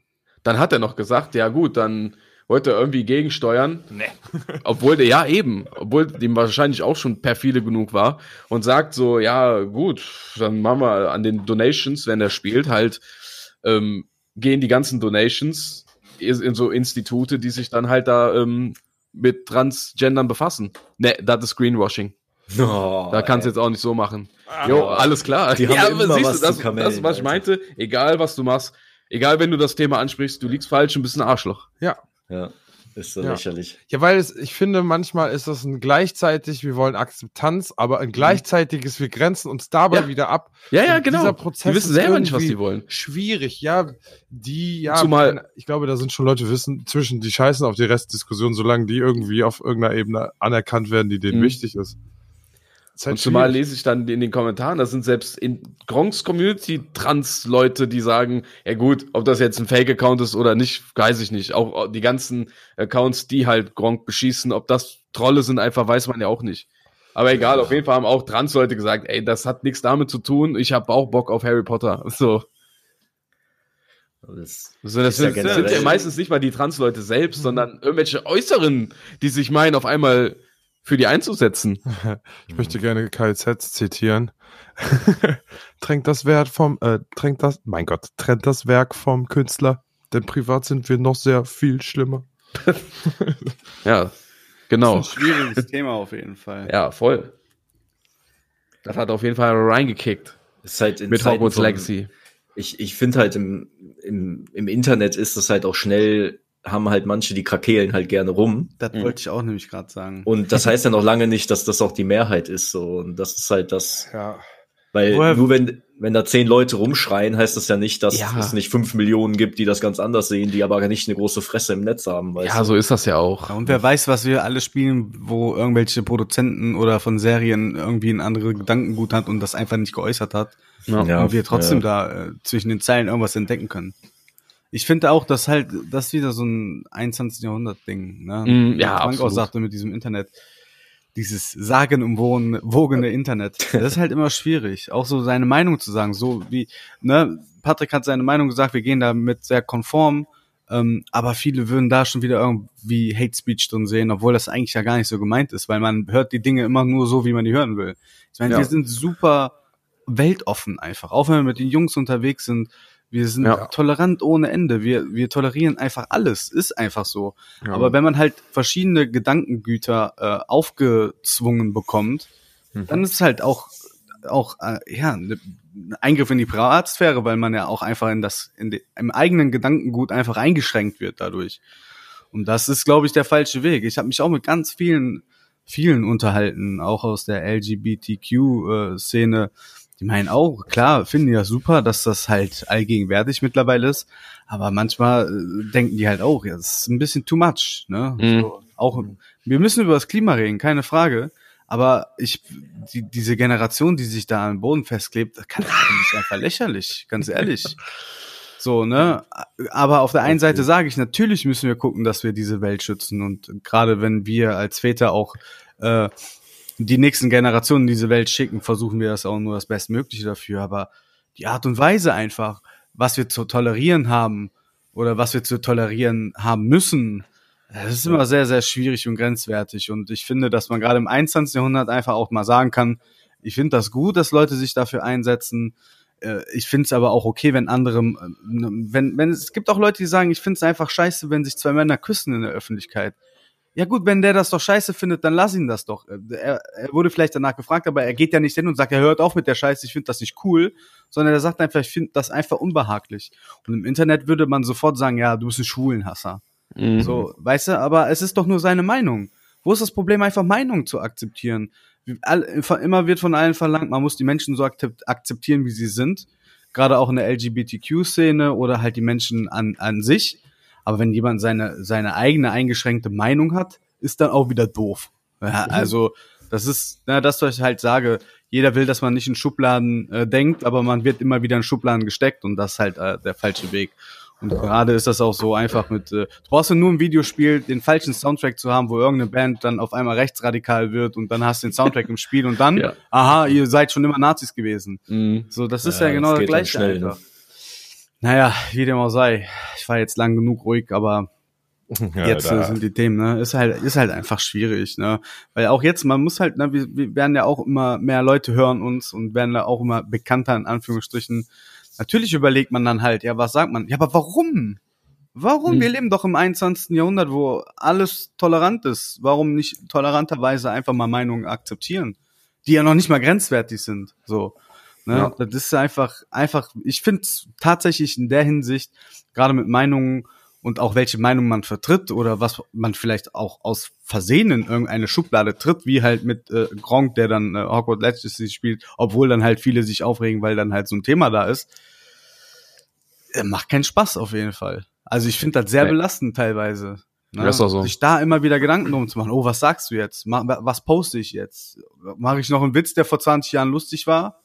Dann hat er noch gesagt, ja gut, dann wollte er irgendwie gegensteuern. Nee. Obwohl der, ja eben, obwohl dem wahrscheinlich auch schon perfide genug war und sagt so, ja gut, dann machen wir an den Donations, wenn er spielt, halt, ähm, gehen die ganzen Donations in so Institute, die sich dann halt da ähm, mit Transgendern befassen. Ne, das ist Greenwashing. Oh, Da kannst du jetzt auch nicht so machen. Jo, alles klar. Die haben immer was zu das, kamellen, das, was ich Alter. meinte, egal was du machst, egal wenn du das Thema ansprichst, du liegst falsch und bist ein Arschloch. Ja. Ja, ist so Ja. lächerlich. Ja, weil es, ich finde, manchmal ist das ein gleichzeitig, wir wollen Akzeptanz, aber ein gleichzeitiges, wir grenzen uns dabei Ja. wieder ab. Ja, ja, Und genau. Dieser Prozess die wissen selber nicht, was die wollen. Schwierig, ja. Die, ja, Zumal- ich glaube, da sind schon Leute wissen, zwischen die scheißen auf die Restdiskussion, solange die irgendwie auf irgendeiner Ebene anerkannt werden, die denen Mhm. wichtig ist. Halt Und zumal schwierig. lese ich dann in den Kommentaren, da sind selbst in Gronks Community Trans-Leute, die sagen, ja gut, ob das jetzt ein Fake-Account ist oder nicht, weiß ich nicht. Auch die ganzen Accounts, die halt Gronk beschießen, ob das Trolle sind, einfach weiß man ja auch nicht. Aber egal, auf jeden Fall haben auch Trans-Leute gesagt, ey, das hat nichts damit zu tun, ich habe auch Bock auf Harry Potter. So. Das, So, das Ist ja sind, sind ja meistens nicht mal die Trans-Leute selbst, sondern irgendwelche Äußeren, die sich meinen, auf einmal für die einzusetzen. Ich möchte gerne KZ zitieren. Tränkt das Wert vom, äh, tränkt das, mein Gott, trennt das Werk vom Künstler, denn privat sind wir noch sehr viel schlimmer. Ja, Das genau. ist ein schwieriges Thema auf jeden Fall. Ja, voll. Das hat auf jeden Fall reingekickt ist halt in mit Zeiten Hogwarts Legacy. Ich, ich finde halt im, im, im Internet ist das halt auch schnell, haben halt manche, die krakeelen halt gerne rum. Das Mhm. wollte ich auch nämlich gerade sagen. Und das heißt ja noch lange nicht, dass das auch die Mehrheit ist. So. Und das ist halt das, Ja. weil Woher- nur wenn, wenn da zehn Leute rumschreien, heißt das ja nicht, dass Ja. es nicht fünf Millionen gibt, die das ganz anders sehen, die aber nicht eine große Fresse im Netz haben. Weißt Ja, du? so ist das ja auch. Ja, und wer weiß, was wir alle spielen, wo irgendwelche Produzenten oder von Serien irgendwie ein andere Gedankengut hat und das einfach nicht geäußert hat. Ja. Ja. und wir trotzdem ja. da äh, zwischen den Zeilen irgendwas entdecken können. Ich finde auch, dass halt, das ist wieder so ein 21. Jahrhundert-Ding, ne? Mm, ja, Was Frank auch sagte mit diesem Internet. dieses sagenumwogene Internet. Das ist halt immer schwierig, auch so seine Meinung zu sagen. So wie, ne, Patrick hat seine Meinung gesagt, wir gehen damit sehr konform, ähm, aber viele würden da schon wieder irgendwie Hate Speech drin sehen, obwohl das eigentlich ja gar nicht so gemeint ist, weil man hört die Dinge immer nur so, wie man die hören will. Ich meine, ja. wir sind super weltoffen einfach, auch wenn wir mit den Jungs unterwegs sind. Wir sind ja. tolerant ohne Ende. Wir, wir tolerieren einfach alles. Ist einfach so. Ja. Aber wenn man halt verschiedene Gedankengüter äh, aufgezwungen bekommt, mhm. dann ist es halt auch, auch äh, ja, ne, ein Eingriff in die Privatsphäre, weil man ja auch einfach in das, in de, im eigenen Gedankengut einfach eingeschränkt wird dadurch. Und das ist, glaube ich, der falsche Weg. Ich habe mich auch mit ganz vielen, vielen unterhalten, auch aus der LGBTQ-Szene. Äh, die meinen auch, klar, finden die das super, dass das halt allgegenwärtig mittlerweile ist, aber manchmal äh, denken die halt auch, ja, das ist ein bisschen too much, ne? Mhm. So, auch, wir müssen über das Klima reden, keine Frage, aber ich, die, diese Generation, die sich da am Boden festklebt, das kann ich einfach lächerlich, ganz ehrlich. So, ne? Aber auf der einen Seite sage ich, natürlich müssen wir gucken, dass wir diese Welt schützen. Und gerade wenn wir als Väter auch äh, die nächsten Generationen in diese Welt schicken, versuchen wir das auch nur das Bestmögliche dafür. Aber die Art und Weise einfach, was wir zu tolerieren haben oder was wir zu tolerieren haben müssen, das ist immer sehr, sehr schwierig und grenzwertig. Und ich finde, dass man gerade im 21. Jahrhundert einfach auch mal sagen kann, ich finde das gut, dass Leute sich dafür einsetzen. Äh, ich finde es aber auch okay, wenn andere, äh, wenn, wenn es gibt auch Leute, die sagen, ich finde es einfach scheiße, wenn sich zwei Männer küssen in der Öffentlichkeit. Ja gut, wenn der das doch scheiße findet, dann lass ihn das doch. Er, er wurde vielleicht danach gefragt, aber er geht ja nicht hin und sagt, er hört auf mit der Scheiße, ich finde das nicht cool, sondern er sagt einfach, ich finde das einfach unbehaglich. Und im Internet würde man sofort sagen, ja, du bist ein Schwulenhasser. Mhm. So, weißt du, aber es ist doch nur seine Meinung. Wo ist das Problem, einfach Meinung zu akzeptieren? Immer wird von allen verlangt, man muss die Menschen so akzeptieren, wie sie sind. Gerade auch in der LGBTQ-Szene oder halt die Menschen an, an sich. Aber wenn jemand seine, seine eigene eingeschränkte Meinung hat, ist dann auch wieder doof. Ja, mhm. also, das ist, na, das, was ich halt sage. Jeder will, dass man nicht in Schubladen äh, denkt, aber man wird immer wieder in Schubladen gesteckt und das ist halt äh, der falsche Weg. Und gerade ist das auch so einfach mit, äh, du brauchst ja nur ein Videospiel, den falschen Soundtrack zu haben, wo irgendeine Band dann auf einmal rechtsradikal wird und dann hast du den Soundtrack im Spiel und dann, ja. aha, ihr seid schon immer Nazis gewesen. Mhm. So, das ist ja, ja genau das, das gleiche einfach. Naja, wie dem auch sei. Ich war jetzt lang genug ruhig, aber ja, jetzt da. sind die Themen, ne? Ist halt, ist halt einfach schwierig, ne? Weil auch jetzt, man muss halt, ne, wir, wir werden ja auch immer mehr Leute hören uns und werden da auch immer bekannter in Anführungsstrichen. Natürlich überlegt man dann halt, ja, was sagt man? Ja, aber warum? Warum? Hm. Wir leben doch im 21. Jahrhundert, wo alles tolerant ist. Warum nicht toleranterweise einfach mal Meinungen akzeptieren, die ja noch nicht mal grenzwertig sind? So. Ne? Ja. Das ist einfach, einfach, ich finde es tatsächlich in der Hinsicht, gerade mit Meinungen und auch welche Meinung man vertritt oder was man vielleicht auch aus Versehen in irgendeine Schublade tritt, wie halt mit äh, Gronk, der dann äh, Hogwarts Legacy spielt, obwohl dann halt viele sich aufregen, weil dann halt so ein Thema da ist. Äh, macht keinen Spaß auf jeden Fall. Also ich finde das sehr nee. belastend teilweise. Ne? Auch so. Sich da immer wieder Gedanken drum zu machen. Oh, was sagst du jetzt? Was poste ich jetzt? Mache ich noch einen Witz, der vor 20 Jahren lustig war?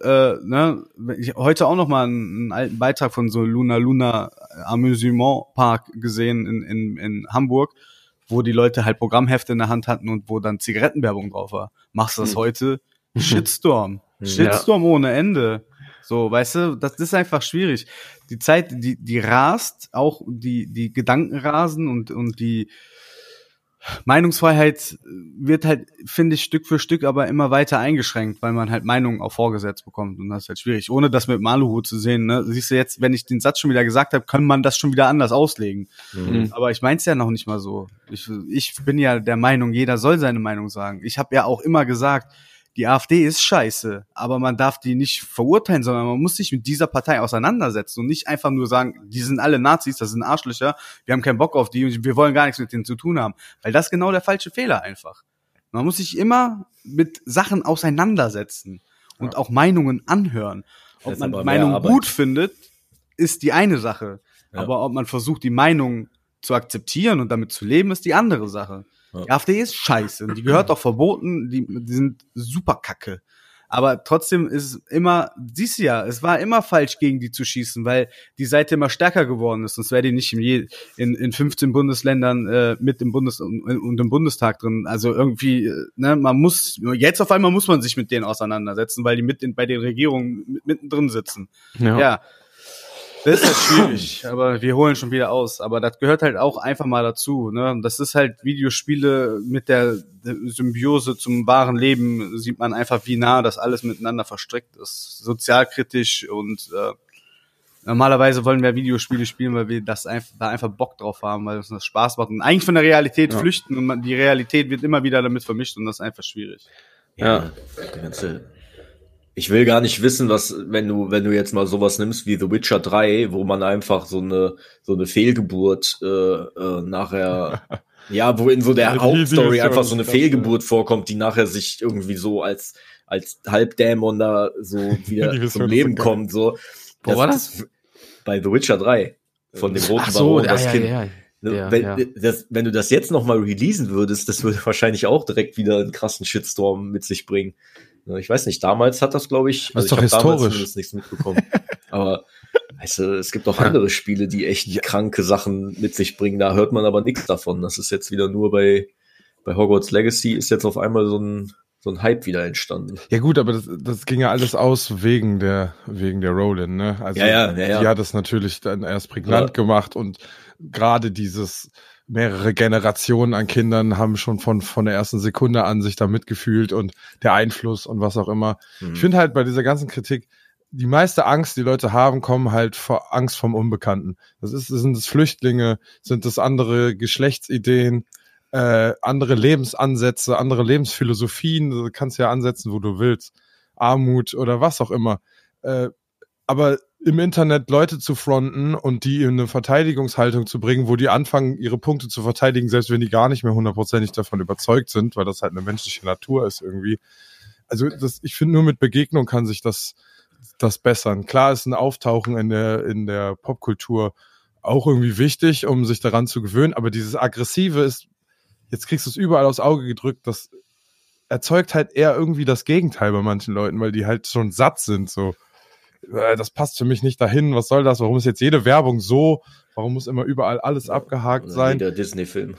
Äh, ne, ich heute auch noch mal einen, einen alten Beitrag von so Luna Luna Amusement Park gesehen in, in, in Hamburg, wo die Leute halt Programmhefte in der Hand hatten und wo dann Zigarettenwerbung drauf war. Machst du das hm. heute? Shitstorm. Shitstorm ja. ohne Ende. So, weißt du, das ist einfach schwierig. Die Zeit, die, die rast, auch die, die Gedanken rasen und, und die, Meinungsfreiheit wird halt, finde ich, Stück für Stück aber immer weiter eingeschränkt, weil man halt Meinungen auch vorgesetzt bekommt und das ist halt schwierig. Ohne das mit Maluhu zu sehen, ne? siehst du jetzt, wenn ich den Satz schon wieder gesagt habe, kann man das schon wieder anders auslegen. Mhm. Aber ich mein's ja noch nicht mal so. Ich, ich bin ja der Meinung, jeder soll seine Meinung sagen. Ich habe ja auch immer gesagt, die AfD ist scheiße, aber man darf die nicht verurteilen, sondern man muss sich mit dieser Partei auseinandersetzen und nicht einfach nur sagen, die sind alle Nazis, das sind Arschlöcher, wir haben keinen Bock auf die und wir wollen gar nichts mit denen zu tun haben. Weil das ist genau der falsche Fehler einfach. Man muss sich immer mit Sachen auseinandersetzen und ja. auch Meinungen anhören. Ob man Meinungen gut findet, ist die eine Sache. Ja. Aber ob man versucht, die Meinung zu akzeptieren und damit zu leben, ist die andere Sache. Die AfD ist scheiße. Die gehört auch verboten. Die, die sind super kacke. Aber trotzdem ist es immer, siehst du ja, es war immer falsch, gegen die zu schießen, weil die Seite immer stärker geworden ist. Sonst wäre die nicht in, je, in, in 15 Bundesländern äh, mit im Bundes und, und im Bundestag drin. Also irgendwie, äh, ne, man muss, jetzt auf einmal muss man sich mit denen auseinandersetzen, weil die mit in, bei den Regierungen mittendrin sitzen. Ja. ja. Das ist halt schwierig, aber wir holen schon wieder aus. Aber das gehört halt auch einfach mal dazu. Ne? Das ist halt Videospiele mit der Symbiose zum wahren Leben, sieht man einfach, wie nah das alles miteinander verstrickt ist. Sozialkritisch und äh, normalerweise wollen wir Videospiele spielen, weil wir das einfach, da einfach Bock drauf haben, weil uns das Spaß macht und eigentlich von der Realität ja. flüchten und man, die Realität wird immer wieder damit vermischt und das ist einfach schwierig. Ja, ja. die ganze ich will gar nicht wissen, was, wenn du, wenn du jetzt mal sowas nimmst wie The Witcher 3, wo man einfach so eine, so eine Fehlgeburt äh, äh, nachher, ja, wo in so der Hauptstory einfach so eine Fehlgeburt vorkommt, die nachher sich irgendwie so als, als Halbdämon da so wieder zum Leben kommt. So. Wo war das? Bei The Witcher 3 von dem roten so, Baron, das ja, Kind. Ja, ja. Ja, wenn, ja. Das, wenn du das jetzt noch mal releasen würdest, das würde wahrscheinlich auch direkt wieder einen krassen Shitstorm mit sich bringen. Ich weiß nicht, damals hat das, glaube ich, also das ist ich doch historisch. nichts mitbekommen. aber weißt du, es gibt auch andere Spiele, die echt ja. kranke Sachen mit sich bringen. Da hört man aber nichts davon. Das ist jetzt wieder nur bei, bei Hogwarts Legacy ist jetzt auf einmal so ein, so ein Hype wieder entstanden. Ja gut, aber das, das ging ja alles aus wegen der, wegen der Roland, ne? Also ja, ja, ja, ja. die hat es natürlich dann erst prägnant ja. gemacht und gerade dieses, mehrere Generationen an Kindern haben schon von, von der ersten Sekunde an sich da mitgefühlt und der Einfluss und was auch immer. Mhm. Ich finde halt bei dieser ganzen Kritik, die meiste Angst, die Leute haben, kommen halt vor Angst vom Unbekannten. Das ist, sind es Flüchtlinge, sind es andere Geschlechtsideen, äh, andere Lebensansätze, andere Lebensphilosophien, du kannst ja ansetzen, wo du willst, Armut oder was auch immer. Äh, aber im Internet Leute zu fronten und die in eine Verteidigungshaltung zu bringen, wo die anfangen, ihre Punkte zu verteidigen, selbst wenn die gar nicht mehr hundertprozentig davon überzeugt sind, weil das halt eine menschliche Natur ist irgendwie. Also das, ich finde, nur mit Begegnung kann sich das, das bessern. Klar ist ein Auftauchen in der, in der Popkultur auch irgendwie wichtig, um sich daran zu gewöhnen, aber dieses Aggressive ist, jetzt kriegst du es überall aufs Auge gedrückt, das erzeugt halt eher irgendwie das Gegenteil bei manchen Leuten, weil die halt schon satt sind, so äh, das passt für mich nicht dahin, was soll das, warum ist jetzt jede Werbung so, warum muss immer überall alles abgehakt sein? Der Disney-Film.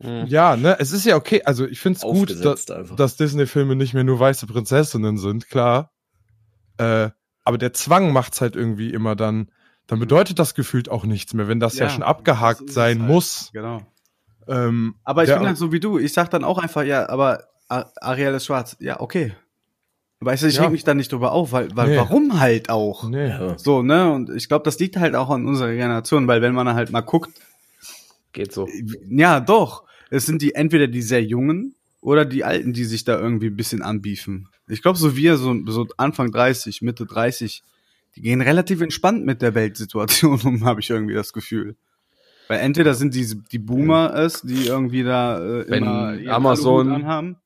Mhm. Ja, ne, es ist ja okay, also ich finde es gut, dass, dass Disney-Filme nicht mehr nur weiße Prinzessinnen sind, klar. Äh, aber der Zwang macht's halt irgendwie immer dann, dann bedeutet das gefühlt auch nichts mehr, wenn das ja, ja schon abgehakt sein halt. muss. Genau. Ähm, aber ich bin halt so wie du, ich sag dann auch einfach, ja, aber Ariel ist schwarz. Ja, okay. Weißt du, ich ja. reg mich da nicht drüber auf, weil, weil nee. warum halt auch? Nee. So, ne? Und ich glaube, das liegt halt auch an unserer Generation, weil wenn man halt mal guckt. Geht so. Ja, doch. Es sind die entweder die sehr Jungen oder die Alten, die sich da irgendwie ein bisschen anbiefen. Ich glaube, so wir, so, so Anfang 30, Mitte 30, die gehen relativ entspannt mit der Weltsituation um, habe ich irgendwie das Gefühl. Weil entweder sind die, die Boomer es, die irgendwie da äh, immer Amazon anhaben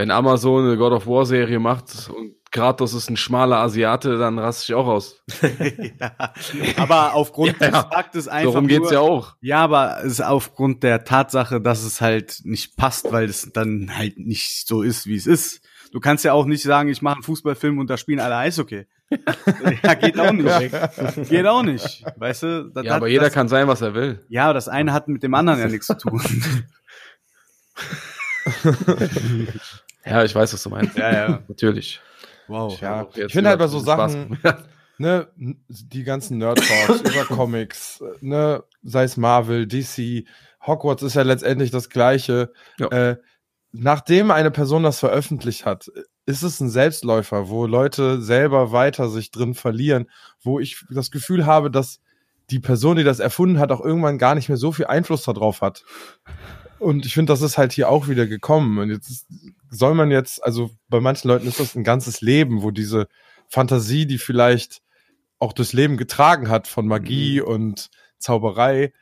wenn Amazon eine God of War Serie macht und Kratos ist ein schmaler Asiate, dann raste ich auch aus. ja, aber aufgrund ja, des Faktes einfach. Darum geht's nur, ja auch. Ja, aber es ist aufgrund der Tatsache, dass es halt nicht passt, weil es dann halt nicht so ist, wie es ist. Du kannst ja auch nicht sagen, ich mache einen Fußballfilm und da spielen alle Eishockey. ja, geht auch nicht. geht auch nicht. Weißt du? ja, aber jeder das, kann sein, was er will. Ja, das eine hat mit dem anderen ja nichts zu tun. Ja, ich weiß, was du meinst. ja, ja. Natürlich. Wow. Ja, ich finde halt bei so Sachen, ne, die ganzen Nerd-Talks über Comics, ne, sei es Marvel, DC, Hogwarts ist ja letztendlich das Gleiche. Ja. Äh, nachdem eine Person das veröffentlicht hat, ist es ein Selbstläufer, wo Leute selber weiter sich drin verlieren, wo ich das Gefühl habe, dass die Person, die das erfunden hat, auch irgendwann gar nicht mehr so viel Einfluss darauf hat. Und ich finde, das ist halt hier auch wieder gekommen. Und jetzt ist, soll man jetzt, also bei manchen Leuten ist das ein ganzes Leben, wo diese Fantasie, die vielleicht auch das Leben getragen hat von Magie mhm. und Zauberei,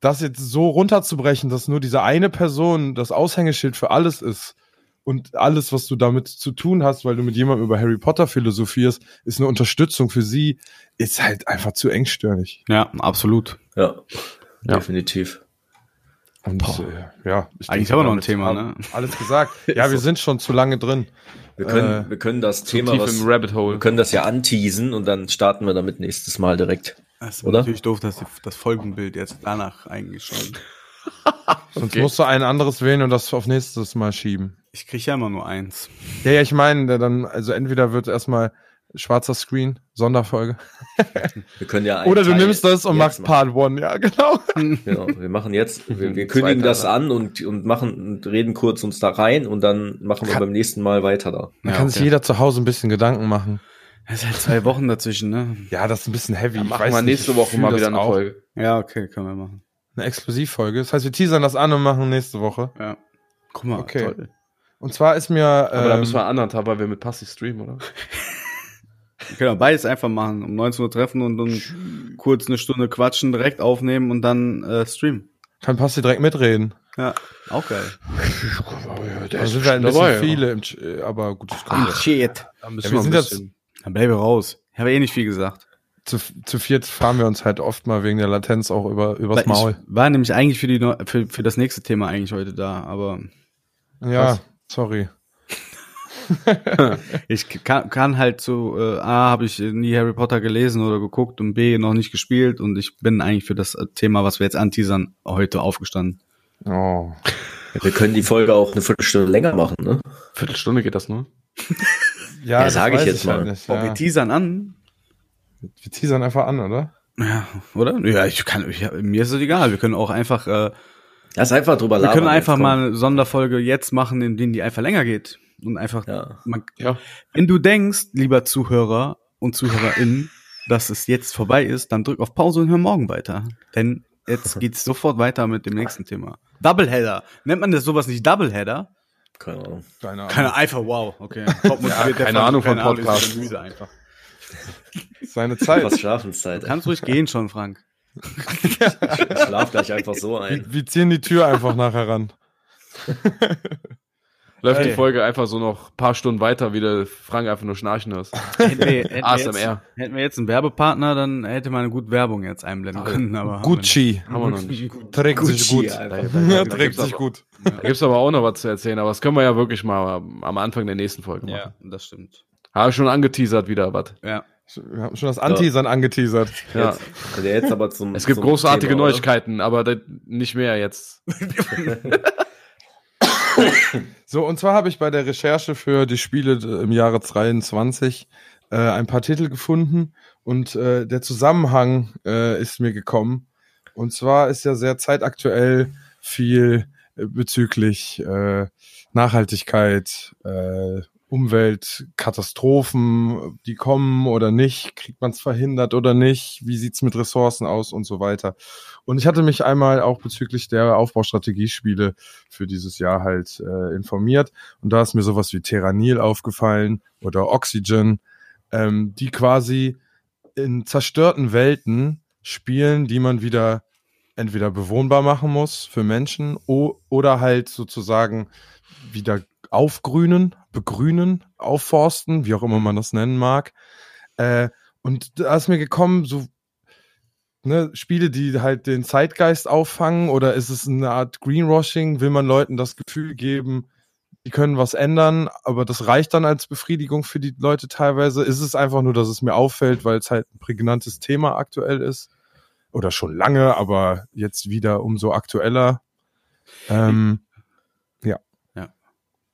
das jetzt so runterzubrechen, dass nur diese eine Person das Aushängeschild für alles ist und alles, was du damit zu tun hast, weil du mit jemandem über Harry Potter philosophierst, ist eine Unterstützung für sie, ist halt einfach zu engstirnig. Ja, absolut. Ja, ja. definitiv. Und äh, ja, ich eigentlich haben wir noch ein Thema, ne? Alles gesagt. Ja, wir sind schon zu lange drin. Wir können, äh, wir können das Thema, was, Rabbit Hole. wir können das ja anteasen und dann starten wir damit nächstes Mal direkt. Das ist Oder? natürlich doof, dass das Folgenbild jetzt danach eingeschaltet. Sonst okay. musst du ein anderes wählen und das auf nächstes Mal schieben. Ich kriege ja immer nur eins. Ja, ja, ich meine, dann, also entweder wird erstmal schwarzer Screen, Sonderfolge. Wir können ja Oder du Teil nimmst das und machst Part One, ja, genau. Genau, wir machen jetzt, wir, wir kündigen das an und, und machen und reden kurz uns da rein und dann machen wir kann, beim nächsten Mal weiter da. Da ja, kann okay. sich jeder zu Hause ein bisschen Gedanken machen. Es ist halt zwei Wochen dazwischen, ne? Ja, das ist ein bisschen heavy. Ja, machen wir nächste Woche mal wieder eine auch. Folge. Ja, okay, können wir machen. Eine Explosivfolge. Das heißt, wir teasern das an und machen nächste Woche. Ja. Guck mal, okay. toll. Und zwar ist mir. Aber ähm, da müssen wir anderthalb, weil wir mit Passi streamen, oder? Wir können auch beides einfach machen. Um 19 Uhr treffen und dann kurz eine Stunde quatschen, direkt aufnehmen und dann äh, streamen. Kann Passi direkt mitreden. Ja, auch geil. da sind wir ein bisschen dabei, viele, im äh, aber gut, das kommt. Ach, shit. Ja, wir sind jetzt. Dann bleibe raus. Ich habe eh nicht viel gesagt. Zu, zu viert fahren wir uns halt oft mal wegen der Latenz auch über übers Maul. Ich war nämlich eigentlich für die für, für das nächste Thema eigentlich heute da, aber ja, was? sorry. ich kann, kann halt so, äh, A, habe ich nie Harry Potter gelesen oder geguckt und B, noch nicht gespielt und ich bin eigentlich für das Thema, was wir jetzt anteasern, heute aufgestanden. Oh. Wir können die Folge auch eine Viertelstunde länger machen, ne? Viertelstunde geht das nur? ja, ja sage ich jetzt ich mal. Halt nicht, ja. oh, wir teasern an. Wir teasern einfach an, oder? Ja, oder? Ja, ich kann, ich, mir ist es egal. Wir können auch einfach, äh, Lass einfach drüber labern. Wir können einfach mal eine Sonderfolge jetzt machen, in denen die einfach länger geht. Und einfach, ja. Man, ja. wenn du denkst, lieber Zuhörer und ZuhörerInnen, dass es jetzt vorbei ist, dann drück auf Pause und hör morgen weiter. Denn jetzt geht's sofort weiter mit dem nächsten Thema. Doubleheader. Nennt man das sowas nicht Doubleheader? Keine Ahnung. Keine Ahnung. Keine einfach, wow, okay. ja, keine Ahnung von Podcast. einfach. Seine Zeit. Was Schlafenszeit. Du kannst ruhig gehen schon, Frank. ich schlaf gleich einfach so ein. Wir, wir ziehen die Tür einfach nachher ran. Läuft hey. die Folge einfach so noch ein paar Stunden weiter, wie der Frank einfach nur schnarchen hörst. Hätten wir, hätten ASMR. Wir jetzt, hätten wir jetzt einen Werbepartner, dann hätte man eine gute Werbung jetzt einblenden können. Aber Gucci. Haben wir noch nicht. Trägt Gucci sich gut. Da, da, da, ja, trägt sich gut. Da gibt's aber auch noch was zu erzählen, aber das können wir ja wirklich mal am Anfang der nächsten Folge machen. Ja, das stimmt. Habe ich schon angeteasert wieder, was? Ja. Wir haben schon das Anteasern so. angeteasert. Ja. Jetzt, also jetzt aber zum. Es gibt zum großartige Thema, Neuigkeiten, aber nicht mehr jetzt. so, und zwar habe ich bei der Recherche für die Spiele im Jahre 23 äh, ein paar Titel gefunden und äh, der Zusammenhang äh, ist mir gekommen. Und zwar ist ja sehr zeitaktuell viel äh, bezüglich äh, Nachhaltigkeit, äh, Umweltkatastrophen, die kommen oder nicht, kriegt man es verhindert oder nicht, wie sieht's mit Ressourcen aus und so weiter. Und ich hatte mich einmal auch bezüglich der Aufbaustrategiespiele für dieses Jahr halt äh, informiert und da ist mir sowas wie Terranil aufgefallen oder Oxygen, ähm, die quasi in zerstörten Welten spielen, die man wieder entweder bewohnbar machen muss für Menschen oder halt sozusagen wieder aufgrünen, begrünen, aufforsten, wie auch immer man das nennen mag. Äh, und da ist mir gekommen, so ne, Spiele, die halt den Zeitgeist auffangen, oder ist es eine Art Greenwashing? Will man Leuten das Gefühl geben, die können was ändern, aber das reicht dann als Befriedigung für die Leute teilweise? Ist es einfach nur, dass es mir auffällt, weil es halt ein prägnantes Thema aktuell ist? Oder schon lange, aber jetzt wieder umso aktueller. Ähm,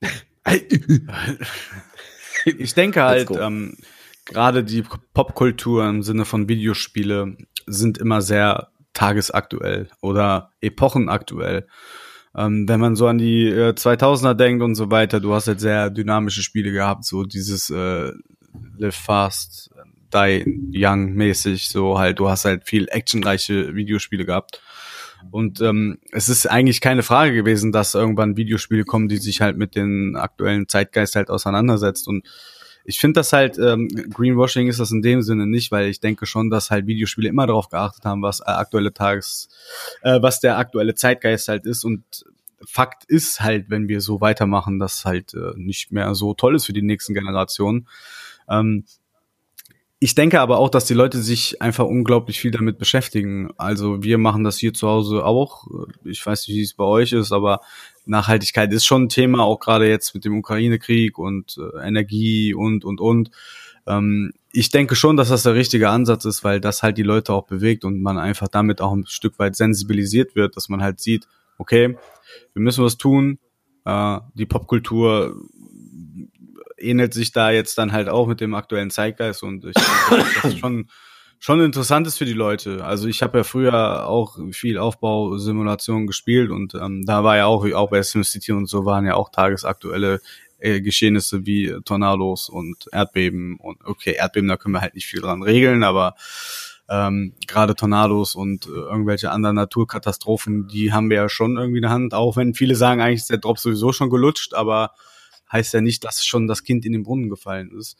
ich denke halt, ähm, gerade die Popkultur im Sinne von Videospiele sind immer sehr tagesaktuell oder epochenaktuell. Ähm, wenn man so an die äh, 2000er denkt und so weiter, du hast halt sehr dynamische Spiele gehabt, so dieses äh, Live Fast, Die Young mäßig, so halt, du hast halt viel actionreiche Videospiele gehabt. Und ähm, es ist eigentlich keine Frage gewesen, dass irgendwann Videospiele kommen, die sich halt mit den aktuellen Zeitgeist halt auseinandersetzt. Und ich finde das halt, ähm, Greenwashing ist das in dem Sinne nicht, weil ich denke schon, dass halt Videospiele immer darauf geachtet haben, was äh, aktuelle Tages, äh, was der aktuelle Zeitgeist halt ist. Und Fakt ist halt, wenn wir so weitermachen, dass halt äh, nicht mehr so toll ist für die nächsten Generationen. Ähm, ich denke aber auch, dass die Leute sich einfach unglaublich viel damit beschäftigen. Also wir machen das hier zu Hause auch. Ich weiß nicht, wie es bei euch ist, aber Nachhaltigkeit ist schon ein Thema, auch gerade jetzt mit dem Ukraine-Krieg und äh, Energie und, und, und. Ähm, ich denke schon, dass das der richtige Ansatz ist, weil das halt die Leute auch bewegt und man einfach damit auch ein Stück weit sensibilisiert wird, dass man halt sieht, okay, wir müssen was tun. Äh, die Popkultur ähnelt sich da jetzt dann halt auch mit dem aktuellen Zeitgeist und ich denke, das ist schon schon interessant ist für die Leute. Also ich habe ja früher auch viel Aufbausimulationen gespielt und ähm, da war ja auch auch bei SimCity und so waren ja auch tagesaktuelle äh, Geschehnisse wie Tornados und Erdbeben und okay Erdbeben da können wir halt nicht viel dran regeln, aber ähm, gerade Tornados und äh, irgendwelche anderen Naturkatastrophen, die haben wir ja schon irgendwie in der Hand, auch wenn viele sagen, eigentlich ist der Drop sowieso schon gelutscht, aber heißt ja nicht, dass schon das Kind in den Brunnen gefallen ist.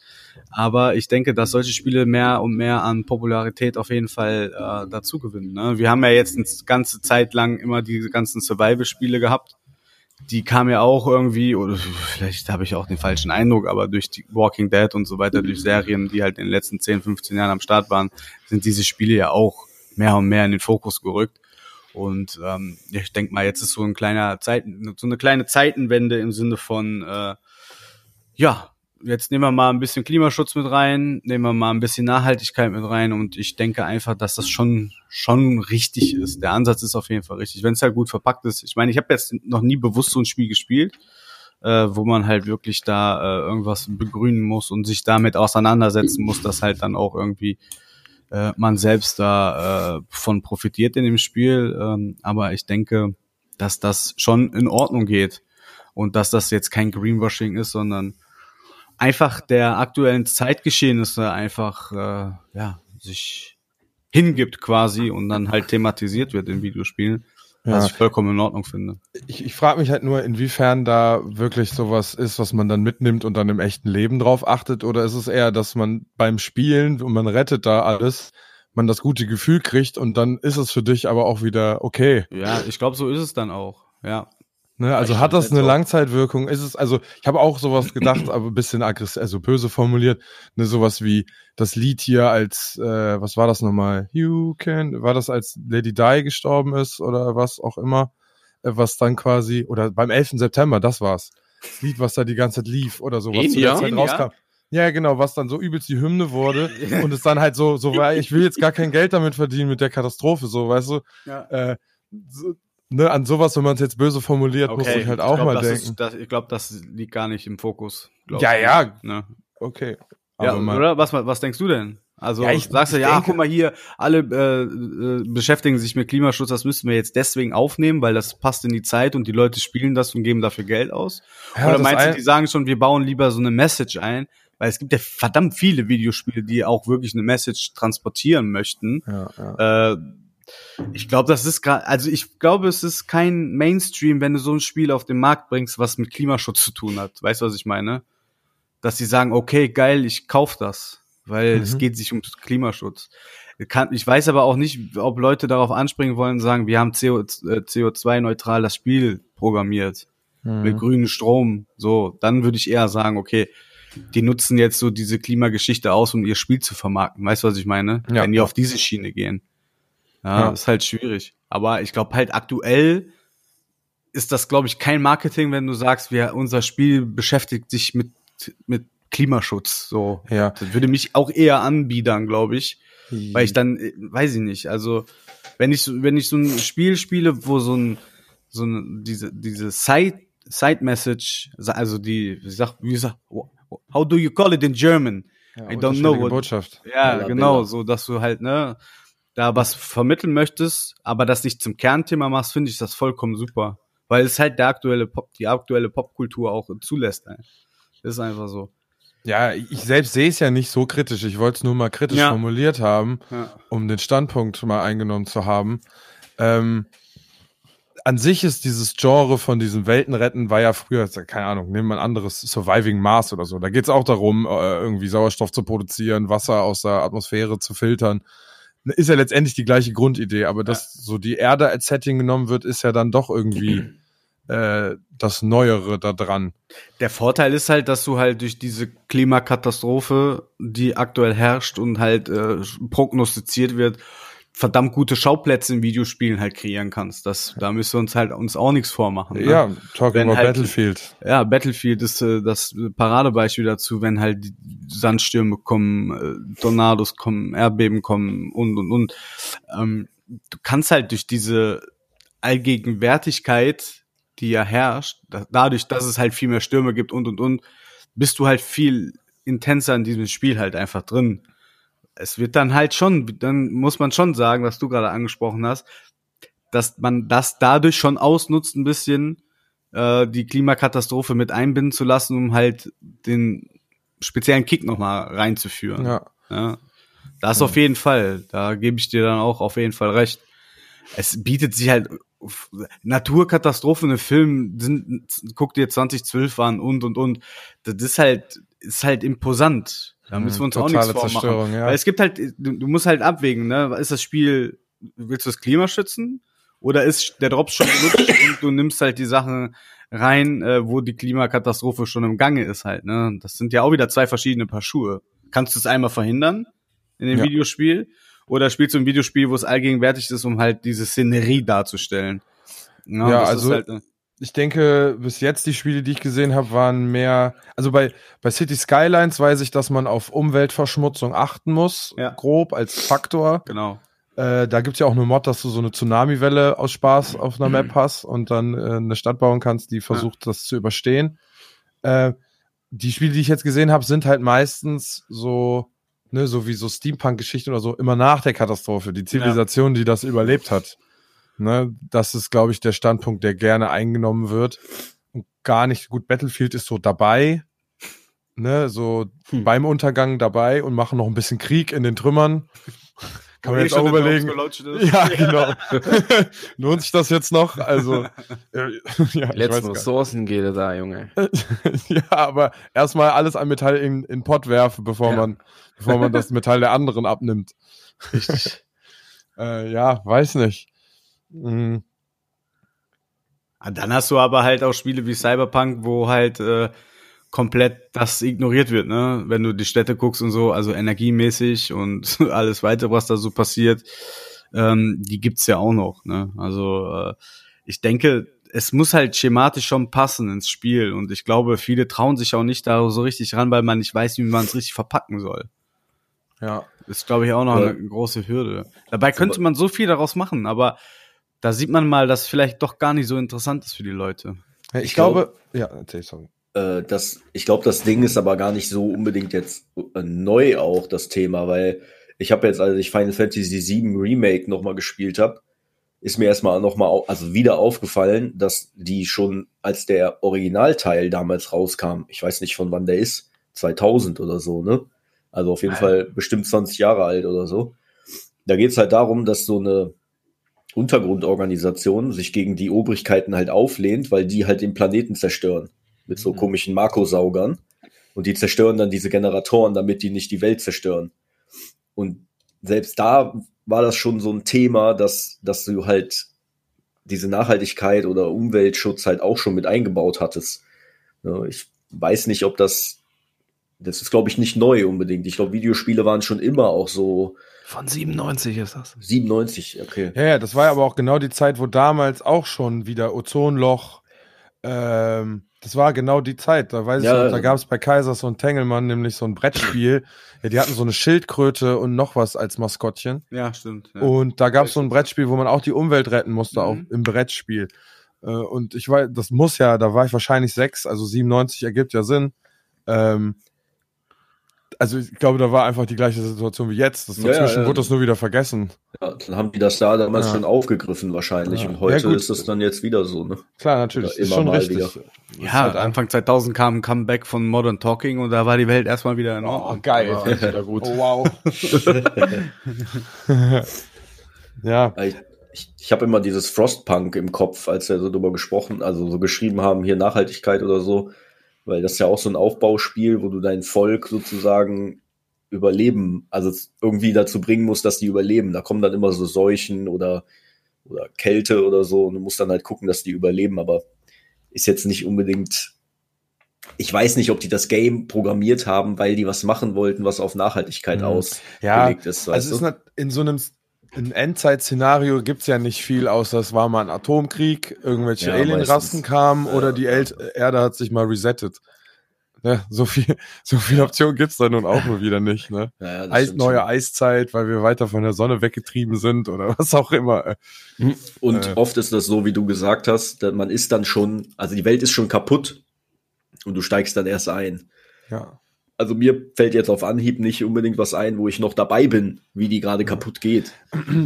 Aber ich denke, dass solche Spiele mehr und mehr an Popularität auf jeden Fall äh, dazu gewinnen. Ne? Wir haben ja jetzt eine ganze Zeit lang immer diese ganzen Survival-Spiele gehabt. Die kamen ja auch irgendwie, oder vielleicht habe ich auch den falschen Eindruck, aber durch die Walking Dead und so weiter, durch Serien, die halt in den letzten 10, 15 Jahren am Start waren, sind diese Spiele ja auch mehr und mehr in den Fokus gerückt. Und ähm, ich denke mal, jetzt ist so ein kleiner Zeit, so eine kleine Zeitenwende im Sinne von äh, ja, jetzt nehmen wir mal ein bisschen Klimaschutz mit rein, nehmen wir mal ein bisschen Nachhaltigkeit mit rein und ich denke einfach, dass das schon schon richtig ist. Der Ansatz ist auf jeden Fall richtig, wenn es halt gut verpackt ist. Ich meine, ich habe jetzt noch nie bewusst so ein Spiel gespielt, äh, wo man halt wirklich da äh, irgendwas begrünen muss und sich damit auseinandersetzen muss, dass halt dann auch irgendwie äh, man selbst da äh, von profitiert in dem Spiel. Ähm, aber ich denke, dass das schon in Ordnung geht und dass das jetzt kein Greenwashing ist, sondern einfach der aktuellen Zeitgeschehnisse einfach äh, ja sich hingibt quasi und dann halt thematisiert wird in Videospielen. Ja. Was ich vollkommen in Ordnung finde. Ich, ich frage mich halt nur, inwiefern da wirklich sowas ist, was man dann mitnimmt und dann im echten Leben drauf achtet, oder ist es eher, dass man beim Spielen und man rettet da alles, man das gute Gefühl kriegt und dann ist es für dich aber auch wieder okay. Ja, ich glaube, so ist es dann auch. Ja. Ne, also hat das eine Langzeitwirkung? Ist es, also ich habe auch sowas gedacht, aber ein bisschen aggressiv, also böse formuliert, ne, sowas wie das Lied hier als, äh, was war das nochmal? You can, war das als Lady Di gestorben ist oder was auch immer, äh, was dann quasi, oder beim 11. September, das war's. Das Lied, was da die ganze Zeit lief oder so, was In, zu der Zeit rauskam. Ja, genau, was dann so übelst die Hymne wurde und es dann halt so, so war, ich will jetzt gar kein Geld damit verdienen mit der Katastrophe, so, weißt du? Ja. Äh, so, ne, an sowas, wenn man es jetzt böse formuliert, okay. muss ich halt auch ich glaub, mal denken. Ist, das, ich glaube, das liegt gar nicht im Fokus. Ja, ich. ja. Ne? Okay. ja, oder? Was, was denkst du denn? Also ja, ich, sagst du, ja, denke, guck mal hier, alle äh, äh, beschäftigen sich mit Klimaschutz, das müssten wir jetzt deswegen aufnehmen, weil das passt in die Zeit und die Leute spielen das und geben dafür Geld aus. Ja, Oder meinst du, die sagen schon, wir bauen lieber so eine Message ein, weil es gibt ja verdammt viele Videospiele, die auch wirklich eine Message transportieren möchten. Ja, ja. Äh, ich glaube, das ist gerade, also ich glaube, es ist kein Mainstream, wenn du so ein Spiel auf den Markt bringst, was mit Klimaschutz zu tun hat. Weißt du, was ich meine? Dass sie sagen, okay, geil, ich kauf das, weil mhm. es geht sich um Klimaschutz. Ich weiß aber auch nicht, ob Leute darauf anspringen wollen und sagen, wir haben CO2-neutral äh, das Spiel programmiert. Mhm. Mit grünem Strom. So, dann würde ich eher sagen, okay, die nutzen jetzt so diese Klimageschichte aus, um ihr Spiel zu vermarkten. Weißt du, was ich meine? Ja. Wenn die auf diese Schiene gehen. Ja, ja. ist halt schwierig. Aber ich glaube halt aktuell ist das, glaube ich, kein Marketing, wenn du sagst, wir, unser Spiel beschäftigt sich mit, mit Klimaschutz. So. Ja. Das würde mich auch eher anbiedern, glaube ich. Mhm. Weil ich dann, äh, weiß ich nicht, also wenn ich, wenn ich so ein Spiel spiele, wo so ein, so ein, diese, diese Side, Side Message, also die, wie sagt, wie sagt, how do you call it in German? Ja, I don't know. What, Botschaft. Ja, genau, so, dass du halt, ne, da was vermitteln möchtest, aber das nicht zum Kernthema machst, finde ich das vollkommen super. Weil es halt der aktuelle Pop, die aktuelle Popkultur auch zulässt. Ey. Ist einfach so. Ja, ich selbst sehe es ja nicht so kritisch. Ich wollte es nur mal kritisch ja. formuliert haben, ja. um den Standpunkt mal eingenommen zu haben. Ähm, an sich ist dieses Genre von diesen Weltenretten war ja früher, keine Ahnung, nehmen wir ein anderes Surviving Mars oder so. Da geht es auch darum, äh, irgendwie Sauerstoff zu produzieren, Wasser aus der Atmosphäre zu filtern ist ja letztendlich die gleiche Grundidee, aber dass ja. so die Erde als Setting genommen wird, ist ja dann doch irgendwie äh, das Neuere da dran. Der Vorteil ist halt, dass du halt durch diese Klimakatastrophe, die aktuell herrscht und halt äh, prognostiziert wird, verdammt gute Schauplätze in Videospielen halt kreieren kannst. Das, da müssen wir uns halt uns auch nichts vormachen. Ne? Ja, talking about halt, Battlefield. Ja, Battlefield ist äh, das Paradebeispiel dazu, wenn halt die Sandstürme kommen, äh, Tornados kommen, Erdbeben kommen und und und. Ähm, du kannst halt durch diese Allgegenwärtigkeit, die ja herrscht, da, dadurch, dass es halt viel mehr Stürme gibt und und und, bist du halt viel intenser in diesem Spiel halt einfach drin es wird dann halt schon, dann muss man schon sagen, was du gerade angesprochen hast, dass man das dadurch schon ausnutzt, ein bisschen äh, die Klimakatastrophe mit einbinden zu lassen, um halt den speziellen Kick nochmal reinzuführen. Ja. ja. Das ja. auf jeden Fall. Da gebe ich dir dann auch auf jeden Fall recht. Es bietet sich halt Naturkatastrophen, Film sind, guck dir 2012 an und und und. Das ist halt, ist halt imposant. Da müssen wir uns auch nichts vormachen. Ja. Weil es gibt halt, du, du, musst halt abwägen, ne? Ist das Spiel, willst du das Klima schützen? Oder ist der Drops schon benutzt und du nimmst halt die Sachen rein, äh, wo die Klimakatastrophe schon im Gange ist halt, ne? Das sind ja auch wieder zwei verschiedene Paar Schuhe. Kannst du es einmal verhindern in dem ja. Videospiel? Oder spielst du ein Videospiel, wo es allgegenwärtig ist, um halt diese Szenerie darzustellen? Ja, ja also halt, ne? Ich denke, bis jetzt die Spiele, die ich gesehen habe, waren mehr. Also bei, bei City Skylines weiß ich, dass man auf Umweltverschmutzung achten muss, ja. grob als Faktor. Genau. Äh, da gibt's ja auch eine Mod, dass du so eine Tsunami-Welle aus Spaß auf einer Map mhm. hast und dann äh, eine Stadt bauen kannst, die versucht, ja. das zu überstehen. Äh, die Spiele, die ich jetzt gesehen habe, sind halt meistens so, ne, so wie so Steampunk-Geschichten oder so, immer nach der Katastrophe. Die Zivilisation, ja. die das überlebt hat. Ne, das ist, glaube ich, der Standpunkt, der gerne eingenommen wird. Und gar nicht gut. Battlefield ist so dabei, ne, so hm. beim Untergang dabei und machen noch ein bisschen Krieg in den Trümmern. Kann man jetzt auch überlegen. Ja, genau. Lohnt sich das jetzt noch? Also, ja, letzten Ressourcen geht es da, Junge. ja, aber erstmal alles an Metall in, in Pott werfen, bevor ja. man, bevor man das Metall der anderen abnimmt. Richtig. äh, ja, weiß nicht. Mhm. Ah, dann hast du aber halt auch Spiele wie Cyberpunk, wo halt äh, komplett das ignoriert wird, ne? Wenn du die Städte guckst und so, also energiemäßig und alles weitere, was da so passiert, ähm, die gibt's ja auch noch, ne? Also äh, ich denke, es muss halt schematisch schon passen ins Spiel und ich glaube, viele trauen sich auch nicht da so richtig ran, weil man nicht weiß, wie man es richtig verpacken soll. Ja. Ist, glaube ich, auch noch ja. eine große Hürde. Dabei könnte man so viel daraus machen, aber da sieht man mal, dass vielleicht doch gar nicht so interessant ist für die Leute. Ja, ich, ich glaube, glaub, ja, erzähl, sorry. Äh, das, ich glaube, das Ding ist aber gar nicht so unbedingt jetzt äh, neu auch, das Thema, weil ich habe jetzt, als ich Final Fantasy VII Remake nochmal gespielt habe, ist mir erstmal nochmal, also wieder aufgefallen, dass die schon, als der Originalteil damals rauskam, ich weiß nicht von wann der ist, 2000 oder so, ne? Also auf jeden Nein. Fall bestimmt 20 Jahre alt oder so. Da geht's halt darum, dass so eine Untergrundorganisation sich gegen die Obrigkeiten halt auflehnt, weil die halt den Planeten zerstören. Mit so mhm. komischen Markosaugern. Und die zerstören dann diese Generatoren, damit die nicht die Welt zerstören. Und selbst da war das schon so ein Thema, dass, dass du halt diese Nachhaltigkeit oder Umweltschutz halt auch schon mit eingebaut hattest. Ich weiß nicht, ob das, das ist glaube ich nicht neu unbedingt. Ich glaube, Videospiele waren schon immer auch so, von 97 ist das. 97, okay. Ja, ja, das war ja aber auch genau die Zeit, wo damals auch schon wieder Ozonloch, ähm, das war genau die Zeit. Da weiß ja, ich, da gab es bei Kaisers und Tengelmann nämlich so ein Brettspiel. ja, die hatten so eine Schildkröte und noch was als Maskottchen. Ja, stimmt. Ja. Und da gab es so ein Brettspiel, wo man auch die Umwelt retten musste, mhm. auch im Brettspiel. Äh, und ich weiß, das muss ja, da war ich wahrscheinlich sechs, also 97 ergibt ja Sinn. Ähm, also ich glaube, da war einfach die gleiche Situation wie jetzt. Das dazwischen ja, ja, wurde das nur wieder vergessen. Ja, dann haben die das da damals schon aufgegriffen wahrscheinlich und heute ist es dann jetzt wieder so, ne? Klar, natürlich, ist schon richtig. Wieder. Ja, halt Anfang 2000 kam ein Comeback von Modern Talking und da war die Welt erstmal wieder in Ordnung. Oh, geil. Ja, gut. Oh, wow. ja. Ich, ich, ich habe immer dieses Frostpunk im Kopf, als wir so drüber gesprochen, also so geschrieben haben, hier Nachhaltigkeit oder so weil das ist ja auch so ein Aufbauspiel, wo du dein Volk sozusagen überleben, also irgendwie dazu bringen musst, dass die überleben. Da kommen dann immer so Seuchen oder, oder Kälte oder so und du musst dann halt gucken, dass die überleben. Aber ist jetzt nicht unbedingt. Ich weiß nicht, ob die das Game programmiert haben, weil die was machen wollten, was auf Nachhaltigkeit mhm. ausgelegt ja, ist. Also ist in so einem in Endzeit-Szenario gibt's ja nicht viel, außer es war mal ein Atomkrieg, irgendwelche ja, Alienrassen kamen ja. oder die El Erde hat sich mal resettet. Ne, so viel, so viel Optionen gibt's da nun auch nur wieder nicht. Ne? Ja, ja, Eis, neue schon. Eiszeit, weil wir weiter von der Sonne weggetrieben sind oder was auch immer. Und äh. oft ist das so, wie du gesagt hast, man ist dann schon, also die Welt ist schon kaputt und du steigst dann erst ein. Ja. Also mir fällt jetzt auf Anhieb nicht unbedingt was ein, wo ich noch dabei bin, wie die gerade kaputt geht.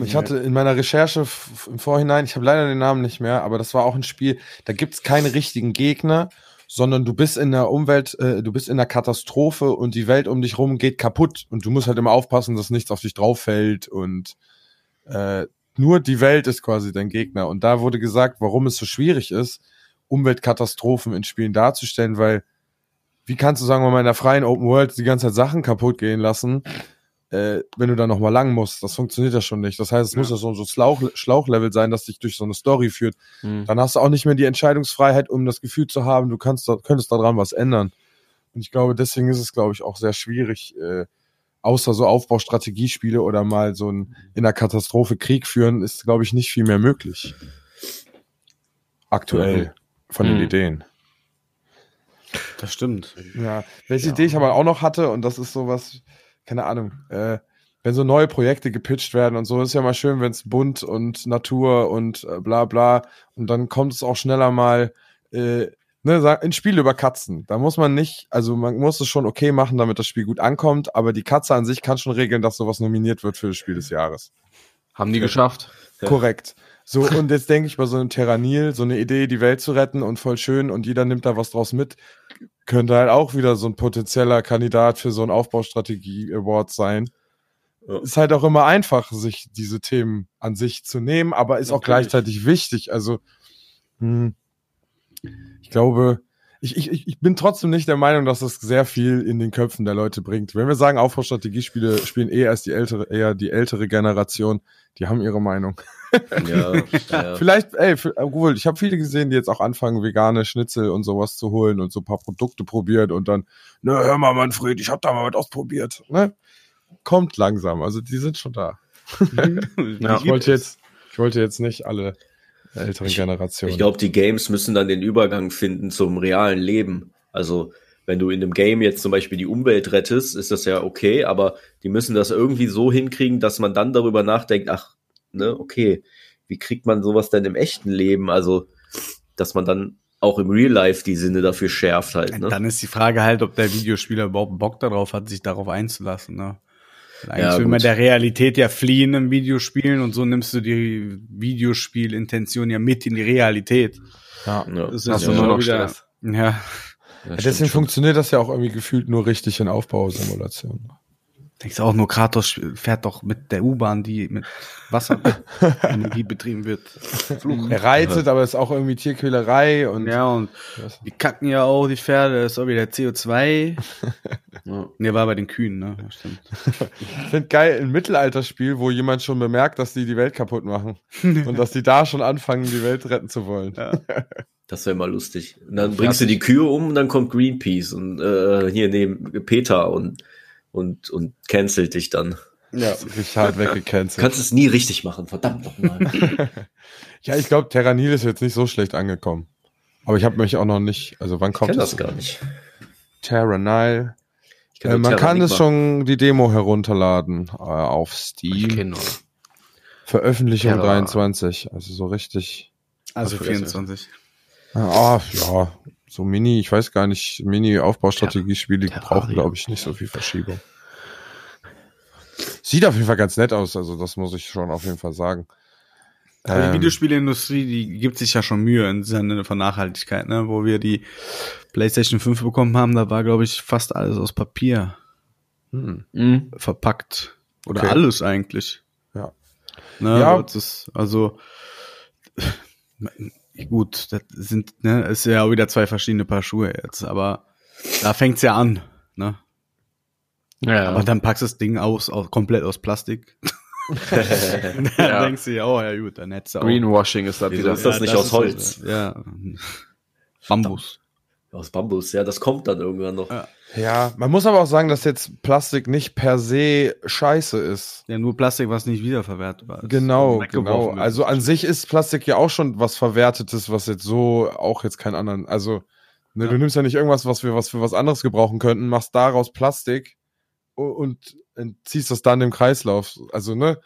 Ich hatte in meiner Recherche im Vorhinein, ich habe leider den Namen nicht mehr, aber das war auch ein Spiel, da gibt's keine richtigen Gegner sondern du bist in der Umwelt, äh, du bist in der Katastrophe und die Welt um dich rum geht kaputt und du musst halt immer aufpassen, dass nichts auf dich drauf fällt und äh, nur die Welt ist quasi dein Gegner. Und da wurde gesagt, warum es so schwierig ist, Umweltkatastrophen in Spielen darzustellen, weil wie kannst du sagen wir mal in der freien Open World die ganze Zeit Sachen kaputt gehen lassen? äh, wenn du da nochmal lang musst. Das funktioniert ja schon nicht. Das heißt, es ja. muss ja so ein Schlauch, Schlauchlevel sein, das dich durch so eine Story führt. Mhm. Dann hast du auch nicht mehr die Entscheidungsfreiheit, um das Gefühl zu haben, du kannst da, könntest daran was ändern. Und ich glaube, deswegen ist es, glaube ich, auch sehr schwierig, äh, außer so Aufbaustrategiespiele oder mal so ein in der Katastrophe Krieg führen, ist, glaube ich, nicht viel mehr möglich. Aktuell von den mhm. Ideen. Das stimmt. Ja, welche ja. Idee ich aber auch noch hatte, und das ist sowas, keine Ahnung, äh, wenn so neue Projekte gepitcht werden und so, ist ja mal schön, wenn es bunt und Natur und äh, bla bla und dann kommt es auch schneller mal äh, ne, ein Spiel über Katzen. Da muss man nicht, also man muss es schon okay machen, damit das Spiel gut ankommt, aber die Katze an sich kann schon regeln, dass sowas nominiert wird für das Spiel des Jahres. Haben die geschafft. Korrekt. So, und jetzt denke ich bei so einem Terranil, so eine Idee, die Welt zu retten und voll schön und jeder nimmt da was draus mit, könnte halt auch wieder so ein potenzieller Kandidat für so ein Aufbaustrategie-Award sein. Ja. Ist halt auch immer einfach, sich diese Themen an sich zu nehmen, aber ist Natürlich. auch gleichzeitig wichtig. Also, hm, ich glaube, ich, ich, ich bin trotzdem nicht der Meinung, dass das sehr viel in den Köpfen der Leute bringt. Wenn wir sagen, Aufbaustrategiespiele spielen eher als die ältere, eher die ältere Generation, die haben ihre Meinung. Ja, ja. Vielleicht, ey, obwohl, ich habe viele gesehen, die jetzt auch anfangen, vegane Schnitzel und sowas zu holen und so ein paar Produkte probiert und dann, ne, hör mal, Manfred, ich habe da mal was ausprobiert. Ne? Kommt langsam, also die sind schon da. ja, ich wollte jetzt, ich wollte jetzt nicht alle älteren ich, Generationen. Ich glaube, die Games müssen dann den Übergang finden zum realen Leben. Also wenn du in einem Game jetzt zum Beispiel die Umwelt rettest, ist das ja okay, aber die müssen das irgendwie so hinkriegen, dass man dann darüber nachdenkt, ach, ne, okay, wie kriegt man sowas denn im echten Leben? Also, dass man dann auch im Real Life die Sinne dafür schärft halt. Ne? Dann ist die Frage halt, ob der Videospieler überhaupt Bock darauf hat, sich darauf einzulassen. Ne? Eigentlich ja, will man der Realität ja fliehen im Videospielen und so nimmst du die Videospielintention ja mit in die Realität. Ja, das ist ja, nur noch wieder. Ja. ja deswegen funktioniert das ja auch irgendwie gefühlt nur richtig in Aufbausimulationen. Denkst du auch nur, Kratos fährt doch mit der U-Bahn, die mit Wasserenergie betrieben wird. Fluch. Er reitet, aber ist auch irgendwie Tierquälerei und. Ja, und die kacken ja auch, die Pferde, das ist auch wieder CO2. ja. Ne, war bei den Kühen, ne? Ja, stimmt. ich finde geil, ein Mittelalterspiel, wo jemand schon bemerkt, dass die die Welt kaputt machen. und dass die da schon anfangen, die Welt retten zu wollen. Ja. Das wäre mal lustig. Und dann bringst du die Kühe um und dann kommt Greenpeace und äh, hier neben Peter und und, und cancelt dich dann. Ja, richtig hart weggecancelt. Kannst es nie richtig machen, verdammt nochmal. ja, ich glaube, Terranil ist jetzt nicht so schlecht angekommen. Aber ich habe mich auch noch nicht, also wann kommt ich das? das gar nicht. Terranil. Äh, man kann es schon die Demo herunterladen äh, auf Steam. Veröffentlichung Terra. 23, also so richtig. Also 24. Ah, ja, so Mini, ich weiß gar nicht, Mini-Aufbaustrategiespiele brauchen, glaube ich, nicht so viel Verschiebung. Sieht auf jeden Fall ganz nett aus, also das muss ich schon auf jeden Fall sagen. Aber die ähm, Videospielindustrie, die gibt sich ja schon Mühe im Sinne von Nachhaltigkeit, ne? Wo wir die PlayStation 5 bekommen haben, da war, glaube ich, fast alles aus Papier hm. Mhm. verpackt. Oder okay. alles eigentlich. Ja. Ne, ja. Ist, also gut, das sind, ne, ist ja auch wieder zwei verschiedene Paar Schuhe jetzt, aber da fängt's ja an, ne? Ja. Aber dann packst du das Ding aus, aus komplett aus Plastik. dann ja. denkst du ja, oh ja gut, dann hättest du auch. Greenwashing ist das wieder. Ist das ja, nicht das aus Holz? ja. Bambus. Aus Bambus, ja, das kommt dann irgendwann noch. Ja. Ja, man muss aber auch sagen, dass jetzt Plastik nicht per se scheiße ist. Ja, nur Plastik, was nicht wiederverwertbar ist. Genau, genau. wird. Also an sich ist Plastik ja auch schon was Verwertetes, was jetzt so auch jetzt keinen anderen, also ne, Ja. du nimmst ja nicht irgendwas, was wir was für was anderes gebrauchen könnten, machst daraus Plastik und ziehst das dann im Kreislauf. Also ne,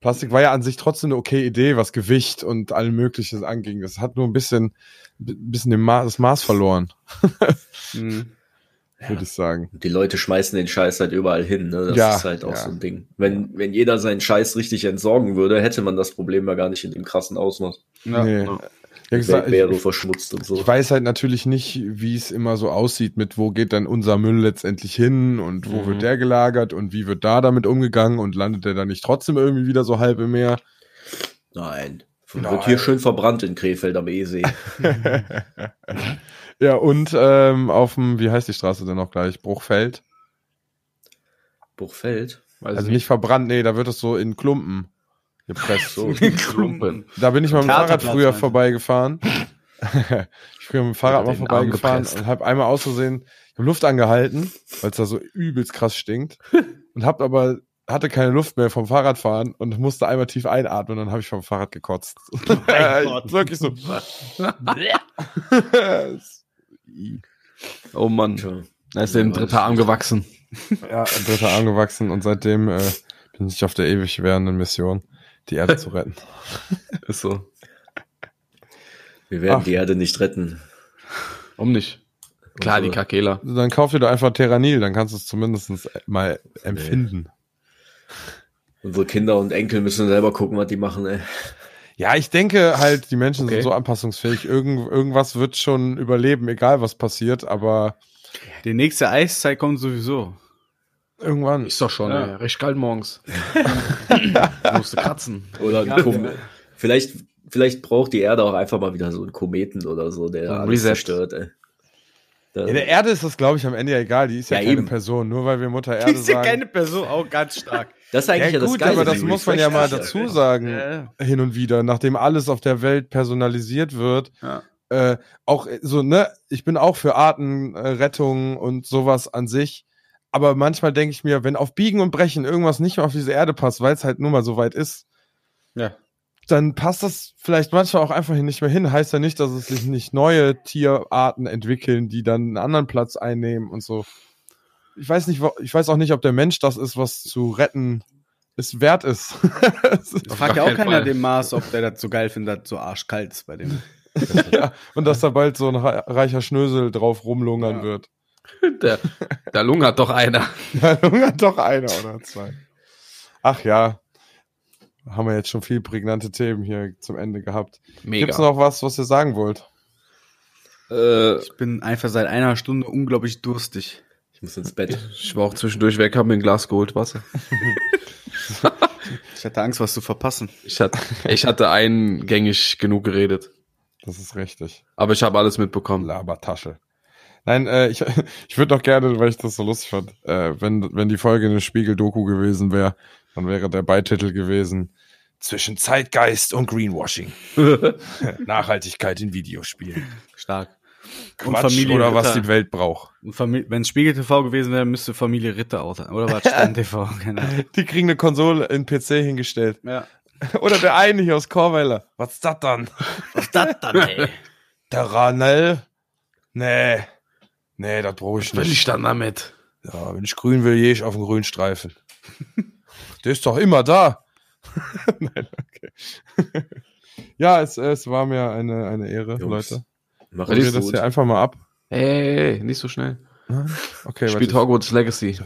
Plastik war ja an sich trotzdem eine okay Idee, was Gewicht und all Mögliches anging. Das hat nur ein bisschen, ein bisschen Ma das Maß verloren, Mhm. würde ich sagen. Die Leute schmeißen den Scheiß halt überall hin, ne? Das Ja, ist halt auch ja. so ein Ding. Wenn, wenn jeder seinen Scheiß richtig entsorgen würde, hätte man das Problem ja gar nicht in dem krassen Ausmaß. Ja. nee. Ja. Gesagt, wäre verschmutzt und so. Ich weiß halt natürlich nicht, wie es immer so aussieht mit, wo geht dann unser Müll letztendlich hin und wo Mhm. wird der gelagert und wie wird da damit umgegangen und landet der dann nicht trotzdem irgendwie wieder so halb im Meer? Nein. Nein. Wird hier schön verbrannt in Krefeld am Eesee. ja, und ähm, auf dem, wie heißt die Straße denn noch gleich? Bruchfeld? Buchfeld. Weiß Also nicht. nicht verbrannt, nee, da wird es so in Klumpen gepresst. So. Klumpen. Da bin ich mal mit dem Fahrrad früher du? vorbeigefahren. ich bin mit dem Fahrrad mal vorbeigefahren und habe einmal aus Versehen ich hab Luft angehalten, weil es da so übelst krass stinkt. und hab aber hatte keine Luft mehr vom Fahrradfahren und musste einmal tief einatmen und dann habe ich vom Fahrrad gekotzt. Gott. Wirklich so. Oh Mann. Da ist dem dritter Arm gewachsen. ja, ein dritter Arm gewachsen und seitdem äh, bin ich auf der ewig währenden Mission, die Erde zu retten. Ist so. Wir werden Ach. die Erde nicht retten. Um nicht. Klar, die Unsere- Kakela. Dann kauf dir doch einfach Terranil, dann kannst du es zumindest mal empfinden. Unsere Kinder und Enkel müssen selber gucken, was die machen, ey. Ja, ich denke halt, die Menschen Okay. sind so anpassungsfähig. Irgend, irgendwas wird schon überleben, egal was passiert, aber Die nächste Eiszeit kommt sowieso. Irgendwann. Ist doch schon, Ja. ey. Recht kalt morgens. musste kratzen. Oder ein Ja. Kom vielleicht, vielleicht braucht die Erde auch einfach mal wieder so einen Kometen oder so, der So alles Reset. zerstört, ey. Ja, der Erde ist das, glaube ich, am Ende ja egal. Die ist ja, Ja, keine eben. Person. Nur weil wir Mutter Die Erde ist ja keine Person, auch ganz stark. das ist eigentlich ja, ja, das gut, Geile. aber das die muss man ja mal dazu sagen. Ja, Hin und wieder, nachdem alles auf der Welt personalisiert wird. ja. Äh, auch äh, so, ne, ich bin auch für Artenrettung und sowas an sich. Aber manchmal denke ich mir, wenn auf Biegen und Brechen irgendwas nicht mehr auf diese Erde passt, weil es halt nur mal so weit ist, ja. dann passt das vielleicht manchmal auch einfach nicht mehr hin. Heißt ja nicht, dass es sich nicht neue Tierarten entwickeln, die dann einen anderen Platz einnehmen und so. Ich weiß nicht, ich weiß auch nicht, ob der Mensch das ist, was zu retten es wert ist. Es ist- Das fragt ja auch keiner Fall. dem Mars, ob der das so geil findet, dass so arschkalt ist bei dem. ja, und dass da bald so ein re- reicher Schnösel drauf rumlungern Ja. wird. Der, da lungert doch einer. Da lungert doch einer oder zwei. Ach ja, haben wir jetzt schon viel prägnante Themen hier zum Ende gehabt. Mega. Gibt's noch was, was ihr sagen wollt? äh, Ich bin einfach seit einer Stunde unglaublich durstig. Ich muss ins Bett. ich war auch zwischendurch weg, habe mir ein Glas geholt, Wasser. Ich hatte Angst, was zu verpassen. Ich hatte, ich hatte eingängig genug geredet. Das ist richtig. Aber ich habe alles mitbekommen. Labertasche. Nein, äh, ich, ich würde doch gerne, weil ich das so lustig fand, äh, wenn, wenn die Folge eine Spiegel-Doku gewesen wäre, dann wäre der Beititel gewesen Zwischen Zeitgeist und Greenwashing. Nachhaltigkeit in Videospielen. Stark. Quatsch oder was die Welt braucht. Wenn es Spiegel TV gewesen wäre, müsste Familie Ritter auch sein. Oder was? Stern TV. Ahnung. Die kriegen eine Konsole in PC hingestellt. Ja. Oder der eine hier aus Chorweiler. Was ist das dann? Was ist das dann, ey? Der Ranel? Nee. Nee, das brauche ich Was will nicht. ich dann damit? Ja, wenn ich grün will, gehe ich auf den grünen Streifen. Der ist doch immer da. Nein, okay. ja, es, es war mir eine, eine Ehre, Jungs, Leute. Mach es das gut. hier einfach mal ab? Ey, nicht so schnell. Okay, Spielt Hogwarts Legacy. Ich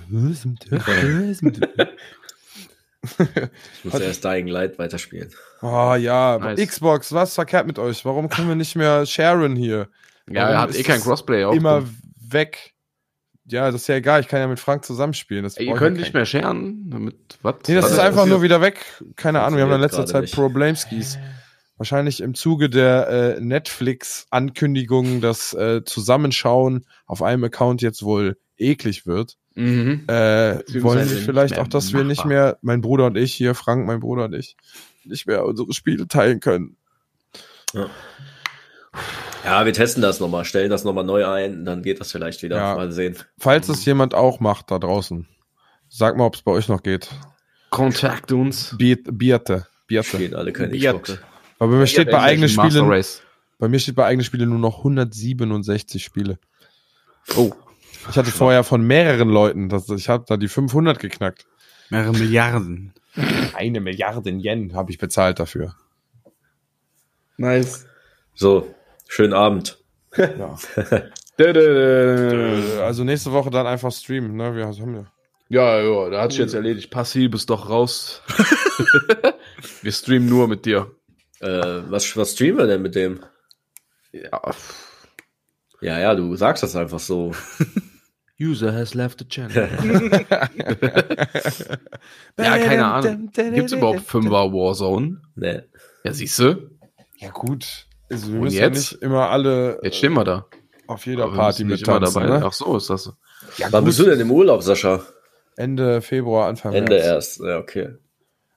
muss erst Dying Light weiterspielen. Oh ja, Nice. Xbox, was verkehrt mit euch? Warum können wir nicht mehr sharen hier? Ja, Warum er hat eh kein Crossplay. Auch Immer. Weg. Ja, das ist ja egal, ich kann ja mit Frank zusammenspielen. Das Ey, ihr könnt nicht mehr scheren. Damit, was? Nee, das Was ist einfach passiert? nur wieder weg. Keine Ahnung, wir haben in letzter Zeit gerade Problemskis. Wahrscheinlich im Zuge der äh, Netflix-Ankündigung, dass äh, Zusammenschauen auf einem Account jetzt wohl eklig wird. Mhm. Äh, wollen wir nicht vielleicht auch, dass wir nicht machbar. mehr, mein Bruder und ich hier, Frank, mein Bruder und ich, nicht mehr unsere Spiele teilen können. Ja. Ja, wir testen das nochmal, stellen das nochmal neu ein, dann geht das vielleicht wieder. Ja. Mal sehen. Falls es jemand auch macht da draußen, sag mal, ob es bei euch noch geht. Kontakt uns. Bierte, Bierte. Bierte. Spielen alle keine Biert. Xbox. Aber bei mir steht bei eigenen Spielen, bei mir steht bei eigenen Spielen nur noch 167 Spiele. Oh. Ich hatte vorher von mehreren Leuten, das, ich habe da die 500 geknackt. Mehrere Milliarden. Eine Milliarde Yen habe ich bezahlt dafür. Nice. So, schönen Abend. Ja. Also nächste Woche dann einfach streamen, ne? Wir haben ja. Ja, ja, da hat sich jetzt erledigt. Passi, bist doch raus. wir streamen nur mit dir. Äh, was, was streamen wir denn mit dem? Ja. Ja, ja, du sagst das einfach so. User has left the channel. ja, keine Ahnung. Gibt's überhaupt Fünfer Warzone? Nee. Ja, siehst du? Ja gut. Also wir Und müssen jetzt? ja nicht immer alle Jetzt stehen wir da. auf jeder Aber Party mit tanzen, dabei. ne? Ach so, ist das so. Ja, Wann bist du denn im Urlaub, Sascha? Ende Februar, Anfang Ende März. erst. Ja, okay.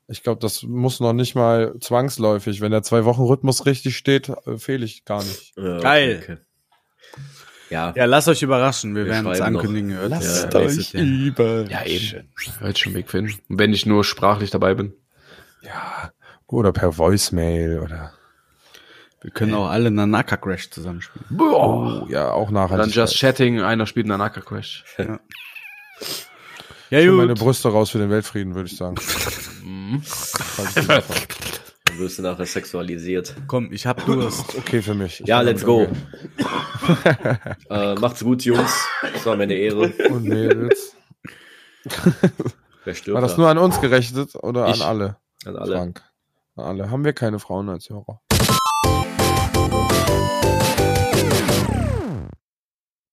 Ich glaube, das muss noch nicht mal zwangsläufig. Wenn der Zwei-Wochen-Rhythmus richtig steht, äh, fehle ich gar nicht. Ja, okay, Geil. Okay. Ja, Ja, lasst euch überraschen. Wir, Wir werden noch. ankündigen. Hört Lasst nächstes Jahr. über. Ja, eben. Hört schon Weg finden. Und wenn ich nur sprachlich dabei bin. Ja. Oder per Voicemail oder. Wir können auch alle Nanaka Crash zusammenspielen. Boah. Oh, ja, auch Dann nachhaltig. Just Chatting, einer spielt Nanaka Crash. Ja, Ich hol meine gut. Brüste raus für den Weltfrieden, würde ich sagen. Mhm. Dann wirst du nachher sexualisiert. Komm, ich hab Durst. okay für mich. Ich Ja, let's go. Äh, macht's gut, Jungs. Das war mir eine Ehre. Und Mädels. Wer stirbt War das da? nur an uns gerechnet oder Ich. an alle? An alle. Frank. An alle. Haben wir keine Frauen als Hörer?